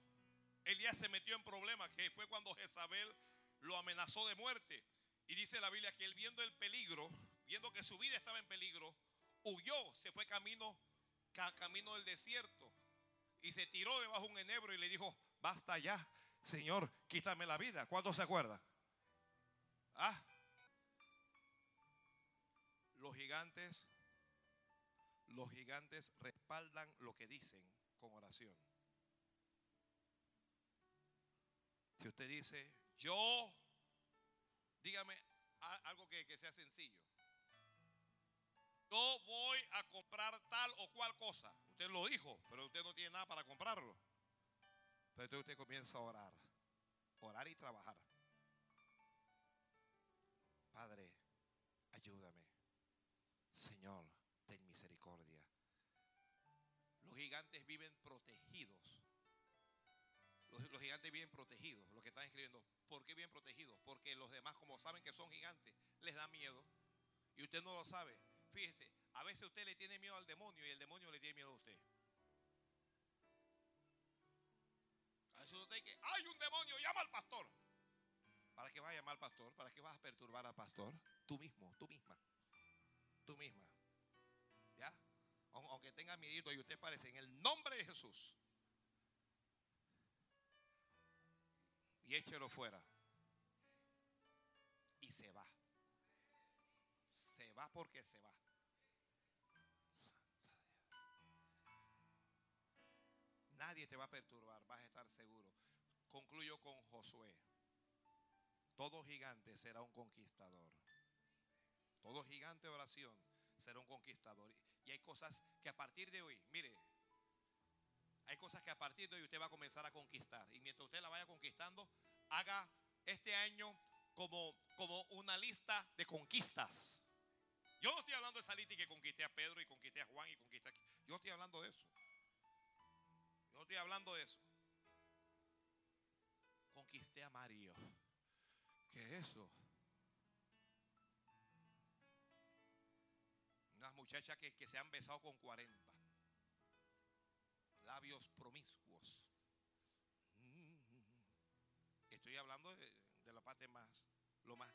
Elías se metió en problemas, que fue cuando Jezabel lo amenazó de muerte. Y dice la Biblia que él viendo el peligro, viendo que su vida estaba en peligro, huyó, se fue camino, camino del desierto y se tiró debajo de un enebro y le dijo, basta ya, Señor, quítame la vida. ¿Cuánto se acuerda? Ah, los gigantes, los gigantes respaldan lo que dicen con oración. Si usted dice, yo, dígame algo que, que sea sencillo yo voy a comprar tal o cual cosa. Usted lo dijo, pero usted no tiene nada para comprarlo. Pero entonces usted comienza a orar. Orar y trabajar. Padre, ayúdame. Señor, ten misericordia. Los gigantes viven protegidos. Los, los, gigantes viven protegidos. Lo que están escribiendo. ¿Por qué viven protegidos? Porque los demás, como saben que son gigantes, les da miedo. Y usted no lo sabe. Fíjese, a veces usted le tiene miedo al demonio y el demonio le tiene miedo a usted. A veces usted dice, hay un demonio, llama al pastor. ¿Para qué vas a llamar al pastor? ¿Para qué vas a perturbar al pastor? Tú mismo, tú misma. Tú misma. ¿Ya? Aunque tenga miedo y usted parece, en el nombre de Jesús. Y échelo fuera. Y se va. Se va porque se va. nadie te va a perturbar, vas a estar seguro. Concluyo con Josué. Todo gigante será un conquistador. Todo gigante de oración será un conquistador. Y hay cosas que a partir de hoy, mire, hay cosas que a partir de hoy usted va a comenzar a conquistar. Y mientras usted la vaya conquistando, haga este año como, como una lista de conquistas. Yo no estoy hablando de y que conquisté a Pedro y conquisté a Juan y conquisté a... Yo estoy hablando de eso. Yo estoy hablando de eso. Conquisté a Mario. ¿Qué es eso? Unas muchachas que, que se han besado con 40. Labios promiscuos. Mm. Estoy hablando de, de la parte más lo, más,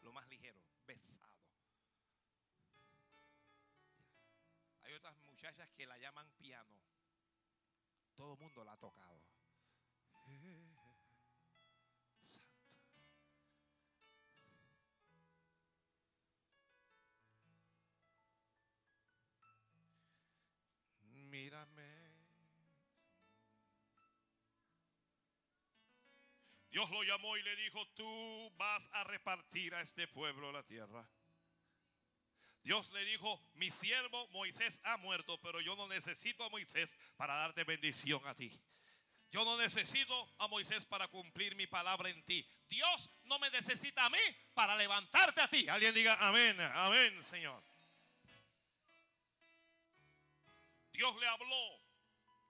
lo más ligero, besado. Otras muchachas que la llaman piano. Todo el mundo la ha tocado. Mírame. Dios lo llamó y le dijo, tú vas a repartir a este pueblo la tierra. Dios le dijo, mi siervo Moisés ha muerto, pero yo no necesito a Moisés para darte bendición a ti. Yo no necesito a Moisés para cumplir mi palabra en ti. Dios no me necesita a mí para levantarte a ti. Alguien diga amén, amén, Señor. Dios le habló.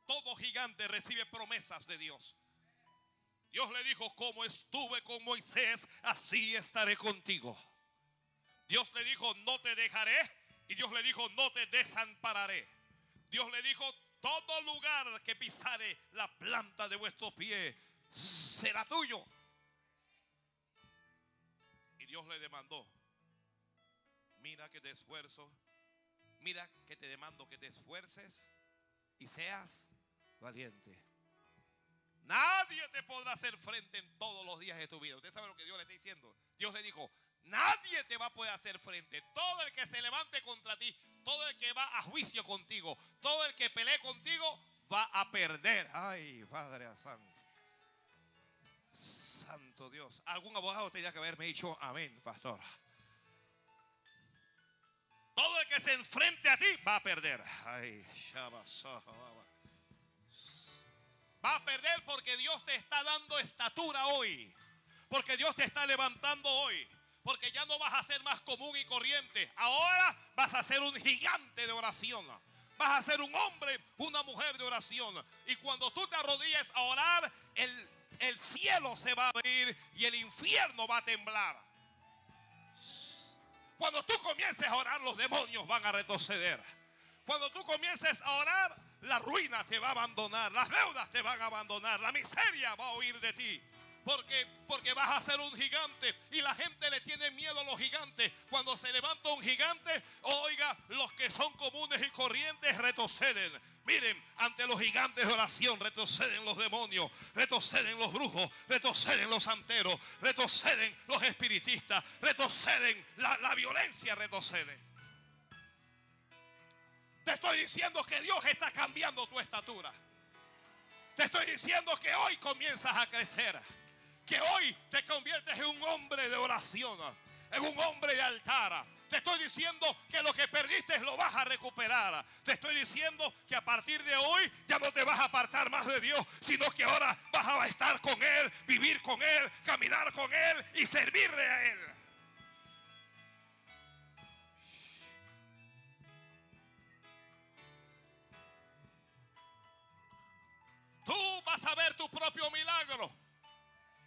Todo gigante recibe promesas de Dios. Dios le dijo, como estuve con Moisés, así estaré contigo. Dios le dijo, no te dejaré. Y Dios le dijo, no te desampararé. Dios le dijo, todo lugar que pisare la planta de vuestro pie será tuyo. Y Dios le demandó, mira que te esfuerzo, mira que te demando que te esfuerces y seas valiente. Nadie te podrá hacer frente en todos los días de tu vida. Usted sabe lo que Dios le está diciendo. Dios le dijo, nadie te va a poder hacer frente. Todo el que se levante contra ti, todo el que va a juicio contigo, todo el que pelee contigo, va a perder. Ay, Padre Santo. Santo Dios. Algún abogado tenía que haberme dicho amén, pastor. Todo el que se enfrente a ti va a perder. Ay, Va a perder porque Dios te está dando estatura hoy. Porque Dios te está levantando hoy. Porque ya no vas a ser más común y corriente. Ahora vas a ser un gigante de oración. Vas a ser un hombre, una mujer de oración. Y cuando tú te arrodilles a orar, el, el cielo se va a abrir y el infierno va a temblar. Cuando tú comiences a orar, los demonios van a retroceder. Cuando tú comiences a orar, la ruina te va a abandonar, las deudas te van a abandonar, la miseria va a huir de ti. Porque, porque vas a ser un gigante y la gente le tiene miedo a los gigantes. Cuando se levanta un gigante, oiga, los que son comunes y corrientes retroceden. Miren, ante los gigantes de oración retroceden los demonios, retroceden los brujos, retroceden los santeros, retroceden los espiritistas, retroceden la, la violencia, retrocede. Te estoy diciendo que Dios está cambiando tu estatura. Te estoy diciendo que hoy comienzas a crecer. Que hoy te conviertes en un hombre de oración. En un hombre de altar. Te estoy diciendo que lo que perdiste lo vas a recuperar. Te estoy diciendo que a partir de hoy ya no te vas a apartar más de Dios, sino que ahora vas a estar con Él, vivir con Él, caminar con Él y servirle a Él. Tú vas a ver tu propio milagro.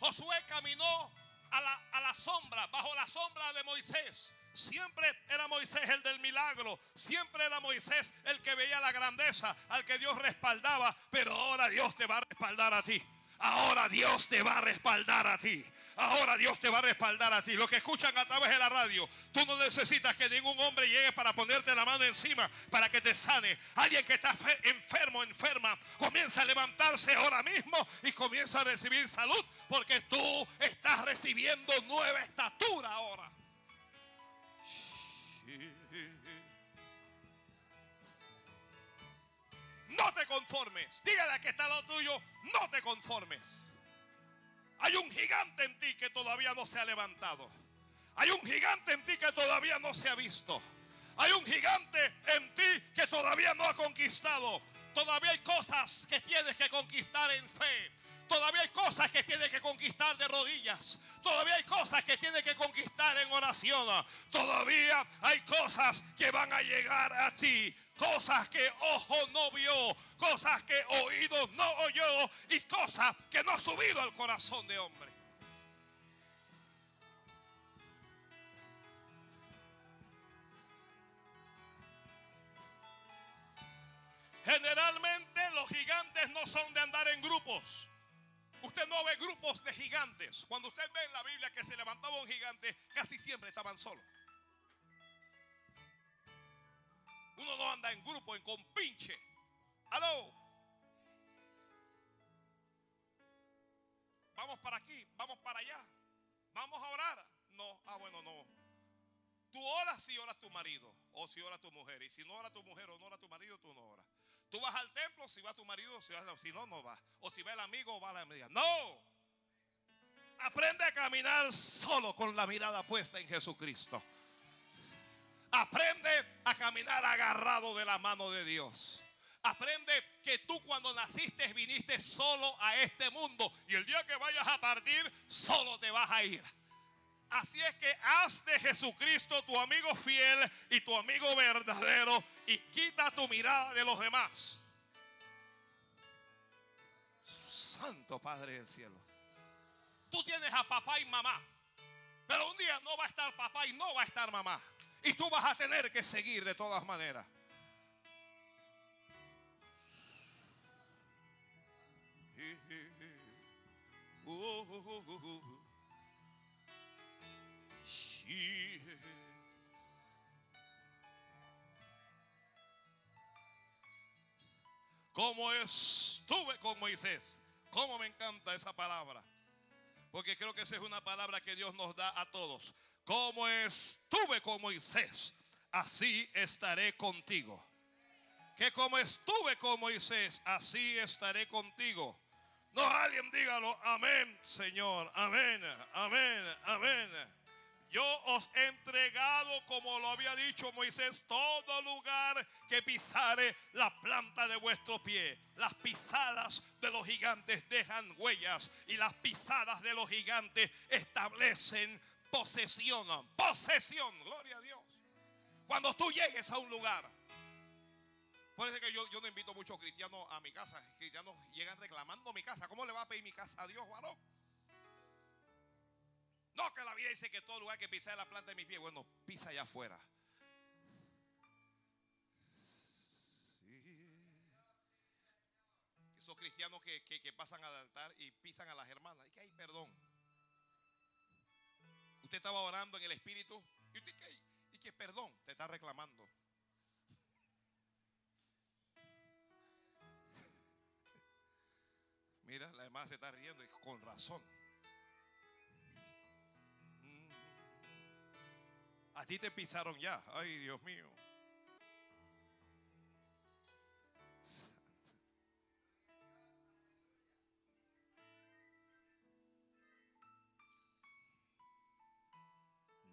Josué caminó a la, a la sombra, bajo la sombra de Moisés. Siempre era Moisés el del milagro. Siempre era Moisés el que veía la grandeza, al que Dios respaldaba. Pero ahora Dios te va a respaldar a ti. Ahora Dios te va a respaldar a ti. Ahora Dios te va a respaldar a ti. Los que escuchan a través de la radio, tú no necesitas que ningún hombre llegue para ponerte la mano encima para que te sane. Alguien que está enfermo, enferma, comienza a levantarse ahora mismo y comienza a recibir salud porque tú estás recibiendo nueva estatura ahora. No te conformes. Dígale a que está lo tuyo, no te conformes. Hay un gigante en ti que todavía no se ha levantado. Hay un gigante en ti que todavía no se ha visto. Hay un gigante en ti que todavía no ha conquistado. Todavía hay cosas que tienes que conquistar en fe. Todavía hay cosas que tienes que conquistar de rodillas. Todavía hay cosas que tienes que conquistar en oración. Todavía hay cosas que van a llegar a ti. Cosas que ojo no vio. Cosas que oído no oyó. Y cosas que no ha subido al corazón de hombre. Generalmente los gigantes no son de andar en grupos. Usted no ve grupos de gigantes. Cuando usted ve en la Biblia que se levantaba un gigante, casi siempre estaban solos. Uno no anda en grupo, en compinche. Aló. Vamos para aquí, vamos para allá. Vamos a orar. No, ah, bueno, no. Tú oras si oras tu marido o si ora tu mujer. Y si no ora tu mujer o no ora tu marido, tú no oras. Tú vas al templo si va tu marido, si, si no, no va. O si va el amigo va la amiga. No. Aprende a caminar solo con la mirada puesta en Jesucristo. Aprende a caminar agarrado de la mano de Dios. Aprende que tú cuando naciste viniste solo a este mundo y el día que vayas a partir solo te vas a ir. Así es que haz de Jesucristo tu amigo fiel y tu amigo verdadero y quita tu mirada de los demás. Santo Padre del cielo. Tú tienes a papá y mamá, pero un día no va a estar papá y no va a estar mamá. Y tú vas a tener que seguir de todas maneras. Como estuve con Moisés. Como me encanta esa palabra. Porque creo que esa es una palabra que Dios nos da a todos. Como estuve con Moisés, así estaré contigo. Que como estuve con Moisés, así estaré contigo. No alguien dígalo, amén, Señor, amén, amén, amén. Yo os he entregado, como lo había dicho Moisés, todo lugar que pisare la planta de vuestro pie. Las pisadas de los gigantes dejan huellas y las pisadas de los gigantes establecen posesión. Posesión, gloria a Dios. Cuando tú llegues a un lugar, ser que yo, yo no invito muchos cristianos a mi casa. Cristianos llegan reclamando mi casa. ¿Cómo le va a pedir mi casa a Dios, varón? No, que la Biblia dice que todo lugar que pisa la planta de mis pies, bueno, pisa allá afuera. Esos cristianos que, pasan al altar y pisan a las hermanas, y que hay perdón. Usted estaba orando en el espíritu y usted que, y que perdón, te está reclamando. <laughs> Mira, la hermana se está riendo y con razón. A ti te pisaron ya. Ay, Dios mío.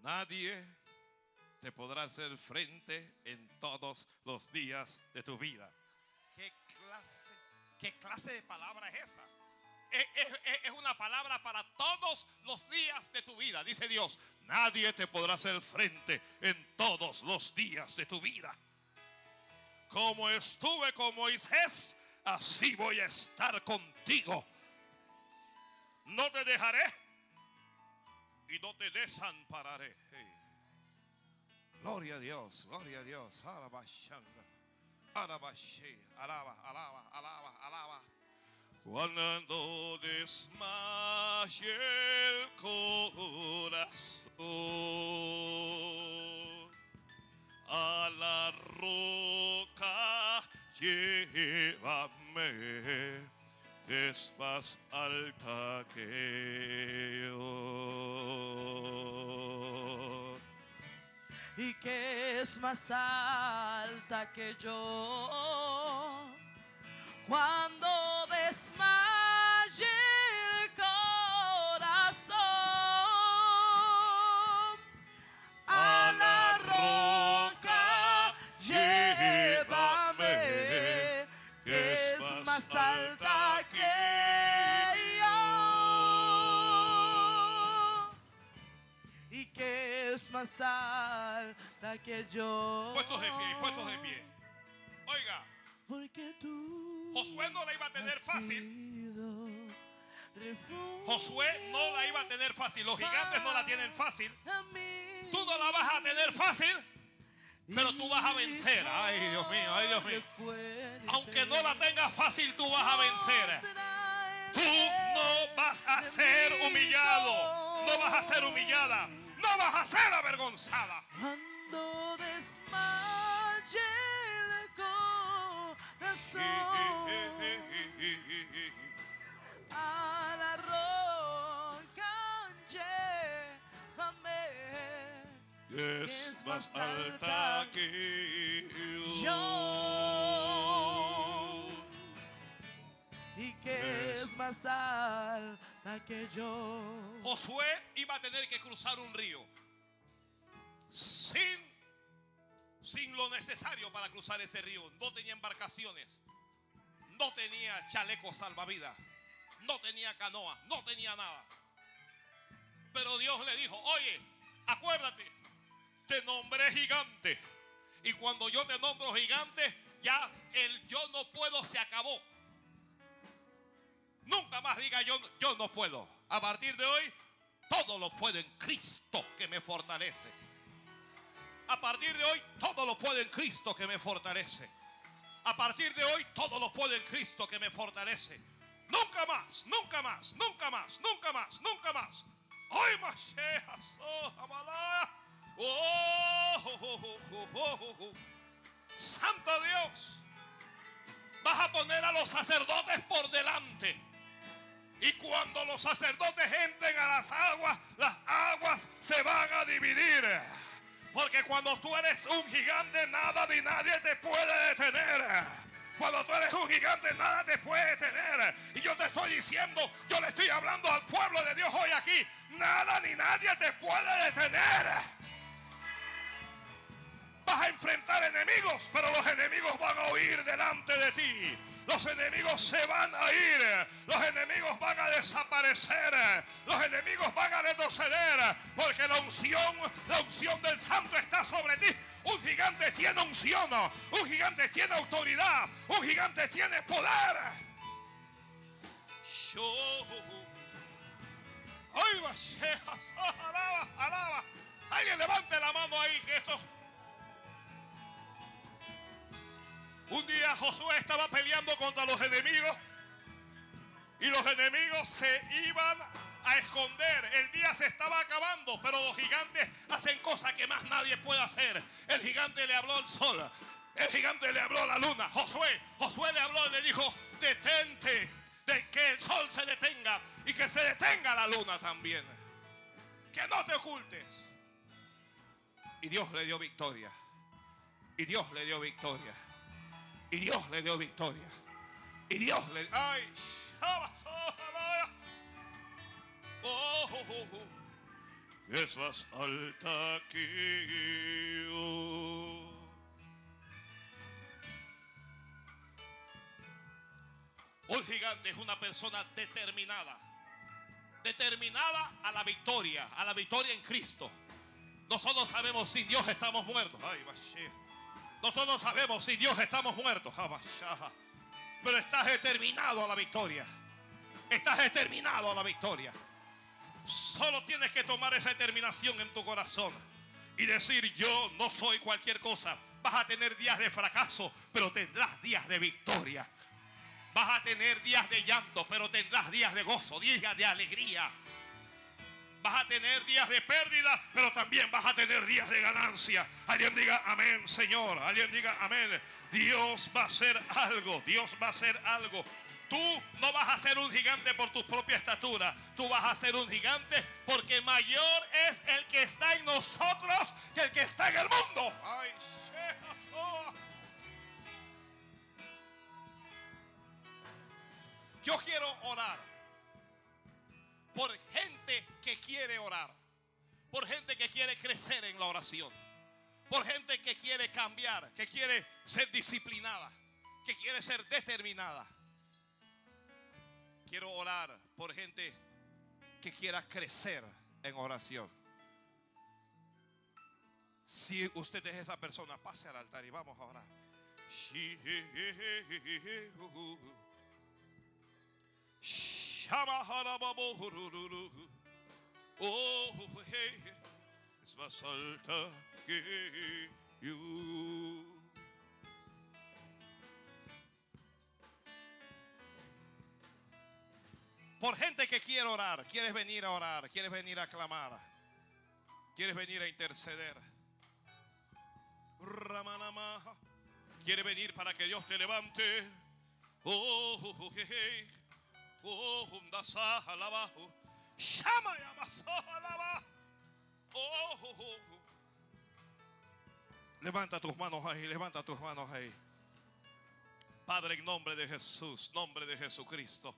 Nadie te podrá hacer frente en todos los días de tu vida. ¿Qué clase, qué clase de palabra es esa? Es, una palabra para todos los días de tu vida, dice Dios. Nadie te podrá hacer frente en todos los días de tu vida. Como estuve con Moisés, así voy a estar contigo. No te dejaré y no te desampararé. Gloria a Dios, gloria a Dios. Alaba, alaba, alaba, alaba, alaba, alaba. Cuando desmaye el corazón, a la roca llévame, es más alta que yo. Y que es más alta que yo Cuando desmaye el corazón, a la roca llévame, que es más alta que yo. Y que es más alta que yo. Puestos de pie, puestos de pie. Oiga, Porque tú Josué no la iba a tener fácil. Josué no la iba a tener fácil. Los gigantes no la tienen fácil. Tú no la vas a tener fácil, pero tú vas a vencer. Ay, Dios mío, ay, Dios mío. Aunque no la tengas fácil, tú vas a vencer. Tú no vas a ser humillado. No vas a ser humillada. No vas a ser avergonzada. Cuando desmaye el corazón a la roca llévame Es más alta que yo. y que es más alta que yo. Josué iba a tener que cruzar un río sin, sin lo necesario para cruzar ese río. No tenía embarcaciones, no tenía chaleco salvavidas, no tenía canoa, no tenía nada. Pero Dios le dijo, oye, acuérdate, te nombré gigante. Y cuando yo te nombro gigante, ya el yo no puedo se acabó. Nunca más diga yo, yo no puedo. A partir de hoy, todo lo puedo en Cristo que me fortalece. A partir de hoy, todo lo puedo en Cristo que me fortalece. A partir de hoy, todo lo puedo en Cristo que me fortalece. Nunca más, nunca más, nunca más, nunca más, nunca más. Hoy más oh, amalaya. Oh, oh, oh, oh, oh, oh, oh. Santo Dios, vas a poner a los sacerdotes por delante. Y cuando los sacerdotes entren a las aguas, las aguas se van a dividir. Porque cuando tú eres un gigante, nada ni nadie te puede detener. Cuando tú eres un gigante, nada te puede detener. Y yo te estoy diciendo, yo le estoy hablando al pueblo de Dios hoy aquí. Nada ni nadie te puede detener. Vas a enfrentar enemigos, pero los enemigos van a huir delante de ti. Los enemigos se van a ir. Los enemigos van a desaparecer. Los enemigos van a retroceder. Porque la unción, la unción del santo está sobre ti. Un gigante tiene unción. Un gigante tiene autoridad. Un gigante tiene poder. <laughs> Alaba, alaba. Alguien levante la mano ahí Josué estaba peleando contra los enemigos y los enemigos se iban a esconder. El día se estaba acabando, pero los gigantes hacen cosas que más nadie puede hacer. El gigante le habló al sol, el gigante le habló a la luna. Josué, Josué le habló y le dijo, detente, de que el sol se detenga y que se detenga la luna también. Que no te ocultes. Y Dios le dio victoria. Y Dios le dio victoria. Y Dios le dio victoria. Y Dios le ay, oh, oh, oh, oh. es más alta que yo. Un gigante es una persona determinada. Determinada a la victoria, a la victoria en Cristo. Nosotros sabemos si Dios estamos muertos. Ay, Mashiach. Nosotros sabemos si Dios estamos muertos. Pero estás determinado a la victoria. Estás determinado a la victoria. Solo tienes que tomar esa determinación en tu corazón y decir yo no soy cualquier cosa. Vas a tener días de fracaso, pero tendrás días de victoria. Vas a tener días de llanto, pero tendrás días de gozo, días de alegría. Vas a tener días de pérdida, pero también vas a tener días de ganancia. Alguien diga amén, Señor. Alguien diga amén. Dios va a hacer algo. Dios va a hacer algo. Tú no vas a ser un gigante por tu propia estatura. Tú vas a ser un gigante porque mayor es el que está en nosotros que el que está en el mundo. Ay, por gente que quiere orar, por gente que quiere crecer en la oración, por gente que quiere cambiar, que quiere ser disciplinada, que quiere ser determinada. Quiero orar por gente que quiera crecer en oración. Si usted es esa persona, pase al altar y vamos a orar. Oh, es más alta que yo. Por gente que quiere orar, quieres venir a orar, quieres venir a clamar, quieres venir a interceder. Ramanama, quiere venir para que Dios te levante. Oh, oh, hey, Levanta tus manos ahí, levanta tus manos ahí. Padre, en nombre de Jesús, nombre de Jesucristo.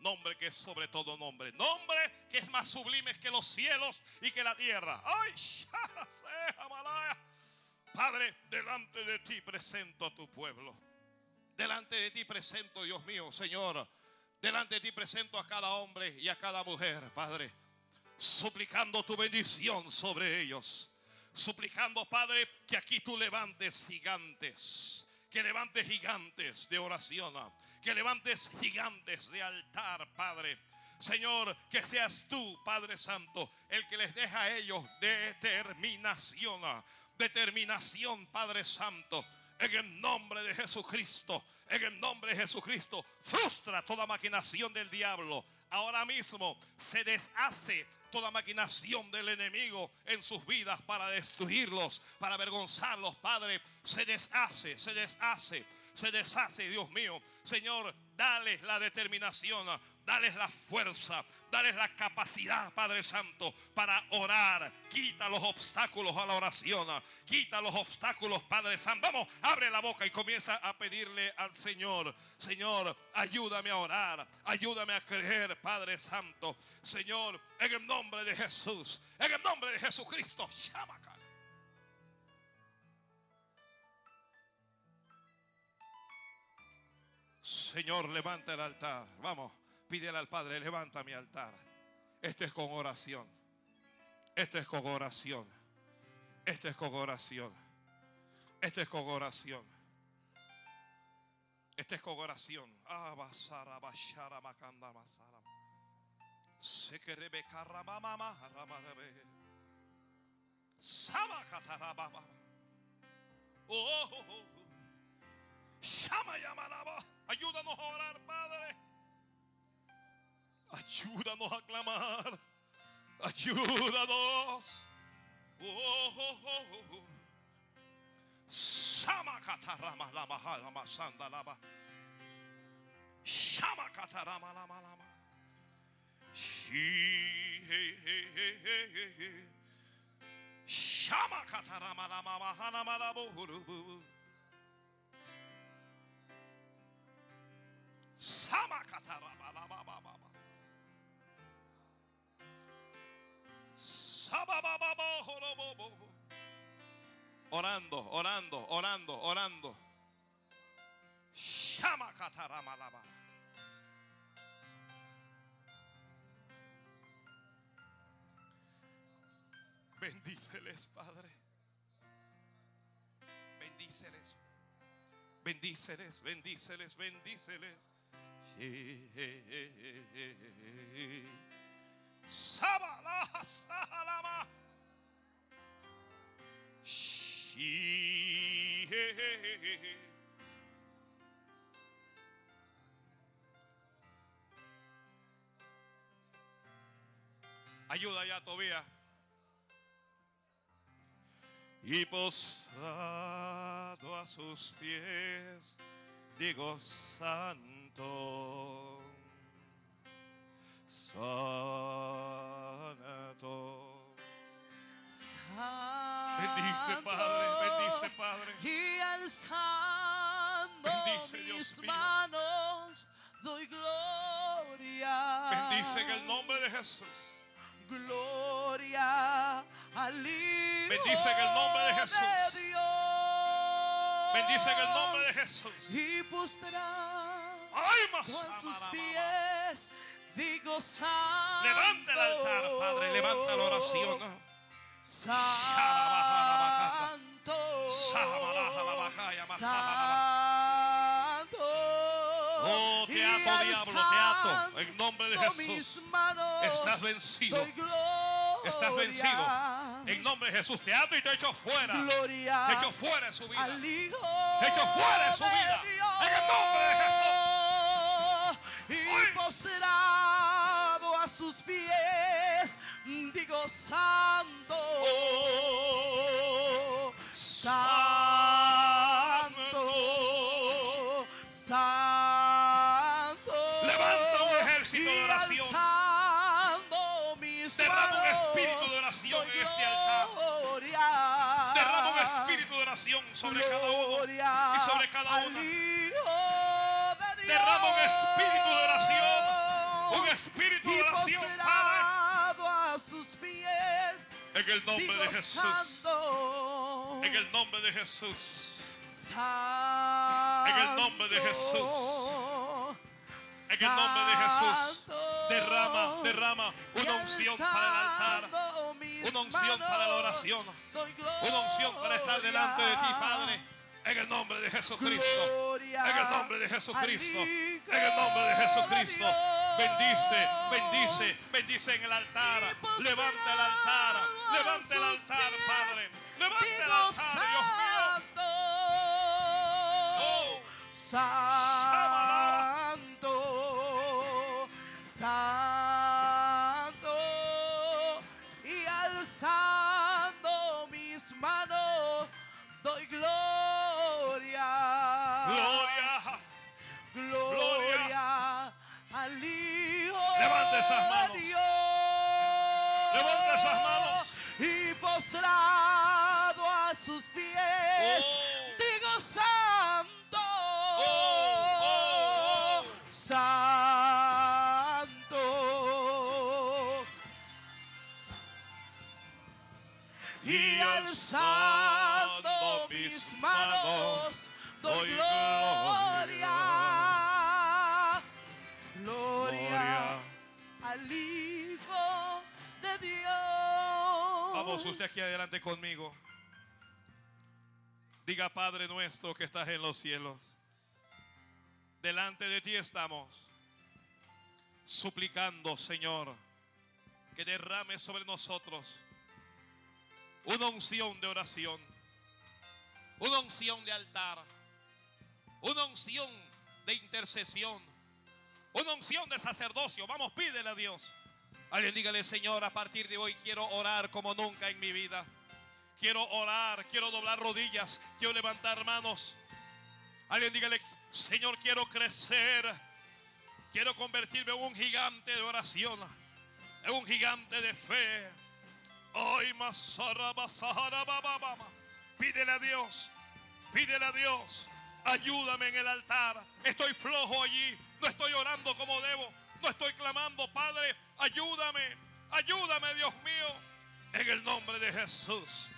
Nombre que es sobre todo nombre. Nombre que es más sublime que los cielos y que la tierra. Padre, delante de ti presento a tu pueblo. Delante de ti presento, Dios mío, Señor. Delante de ti presento a cada hombre y a cada mujer, Padre. Suplicando tu bendición sobre ellos. Suplicando, Padre, que aquí tú levantes gigantes. Que levantes gigantes de oración. Que levantes gigantes de altar, Padre. Señor, que seas tú, Padre Santo, el que les deja a ellos determinación. Determinación, Padre Santo. En el nombre de Jesucristo. En el nombre de Jesucristo. Frustra toda maquinación del diablo. Ahora mismo se deshace toda maquinación del enemigo en sus vidas para destruirlos, para avergonzarlos, Padre. Se deshace, se deshace, se deshace, Dios mío. Señor, dales la determinación, dales la fuerza, dales la capacidad, Padre Santo, para orar. Quita los obstáculos a la oración, quita los obstáculos, Padre Santo. Vamos, abre la boca y comienza a pedirle al Señor, Señor, ayúdame a orar, ayúdame a creer, Padre Santo. Señor, en el nombre de Jesús, en el nombre de Jesucristo, Señor, levanta el altar. Vamos, pídele al Padre, levanta mi altar. Este es con oración. Este es con oración. Este es con oración. Este es con oración. Este es con oración. Ah, basara, bashara, makanda, basara. Se que rebe karabama, ramarebe. Sama katarababa. Oh, oh, oh. Shama yamaraba. Ayúdanos a orar, Padre. Ayúdanos a clamar. Ayúdanos. Oh, oh, oh, oh. Sama katarama lama halama sanda lama. Shama katarama lama lama. Shi hey hey hey hey hey hey. Shama katarama lama mahana malabu hurubu. Sama katarama Orando, orando, orando, orando. Bendíceles, Padre. Bendíceles. Bendíceles, bendíceles, bendíceles. Sabala, salama. Shi- Ayuda ya, Tobía. Y postrado a sus pies, digo santo, santo. Bendice, Padre, bendice, Padre. Y alzando Bendice, Dios mis mío. manos, doy gloria. Bendice en el nombre de Jesús. Gloria al Hijo Bendice en el nombre de Jesús. Dios. Bendice en el nombre de Jesús. Y postrado sus pies, digo santo. Levanta el altar, Padre. Levanta la oración. Santo. Santo. Oh, te ato, diablo, te ato. En nombre de Jesús. Estás vencido. Estás vencido. En nombre de Jesús te ato y te echo fuera. Gloria Te echo fuera de su vida. Te echo fuera de su vida. En el nombre de Y Hoy. postrado a sus pies, digo santo. Oh, Santo, santo. Levanta un ejército de oración. Derrama un espíritu de oración en ese altar. Derrama un espíritu de oración sobre cada uno y sobre cada una. Derrama un espíritu En el nombre de Jesús. En el nombre de Jesús. En el nombre de Jesús. En el nombre de Jesús. Derrama, derrama una unción para el altar. Una unción para la oración. Una unción para estar delante de ti. Padre. En el nombre de Jesucristo. En el nombre de Jesucristo. En el nombre de Jesucristo. Bendice, bendice, bendice en el altar. Levanta el altar. Levanta el altar, Padre. Levanta el altar, Dios mío. Oh, Levanta esas manos. Y postrado a sus pies, Oh. digo santo, Oh, oh, oh. santo. Y alzando mis manos, doy gloria, Usted aquí adelante conmigo. Diga, Padre nuestro que estás en los cielos. Delante de ti estamos suplicando, Señor, que derrame sobre nosotros una unción de oración, una unción de altar, una unción de intercesión, una unción de sacerdocio. Vamos, pídele a Dios. Alguien dígale, Señor, a partir de hoy quiero orar como nunca en mi vida. Quiero orar, quiero doblar rodillas, quiero levantar manos. Alguien dígale, Señor, quiero crecer. Quiero convertirme en un gigante de oración, en un gigante de fe. Hoy más Pídele a Dios, pídele a Dios. Ayúdame en el altar. Estoy flojo allí. No estoy orando como debo. No estoy clamando, Padre. Ayúdame. Ayúdame, Dios mío. En el nombre de Jesús.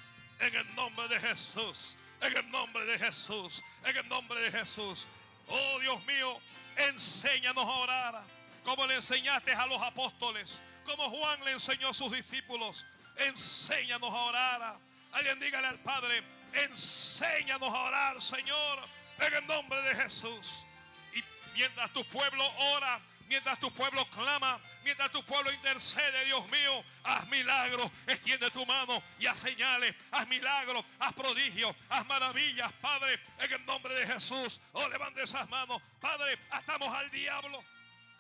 En el nombre de Jesús. En el nombre de Jesús. En el nombre de Jesús. Oh Dios mío, enséñanos a orar. Como le enseñaste a los apóstoles. Como Juan le enseñó a sus discípulos. Enséñanos a orar. Alguien dígale al Padre, enséñanos a orar, Señor, en el nombre de Jesús. Y mientras tu pueblo ora, mientras tu pueblo clama, mientras tu pueblo intercede, Dios mío, haz milagros, extiende tu mano y haz señales, haz milagros, haz prodigios, haz maravillas, Padre, en el nombre de Jesús. Oh, levante esas manos, Padre, atamos al diablo.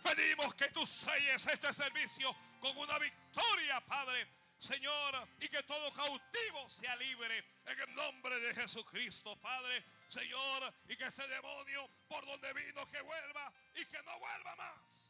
Pedimos que tú selles este servicio con una victoria, Padre. Señor, y que todo cautivo sea libre en el nombre de Jesucristo, Padre, Señor, y que ese demonio por donde vino que vuelva y que no vuelva más.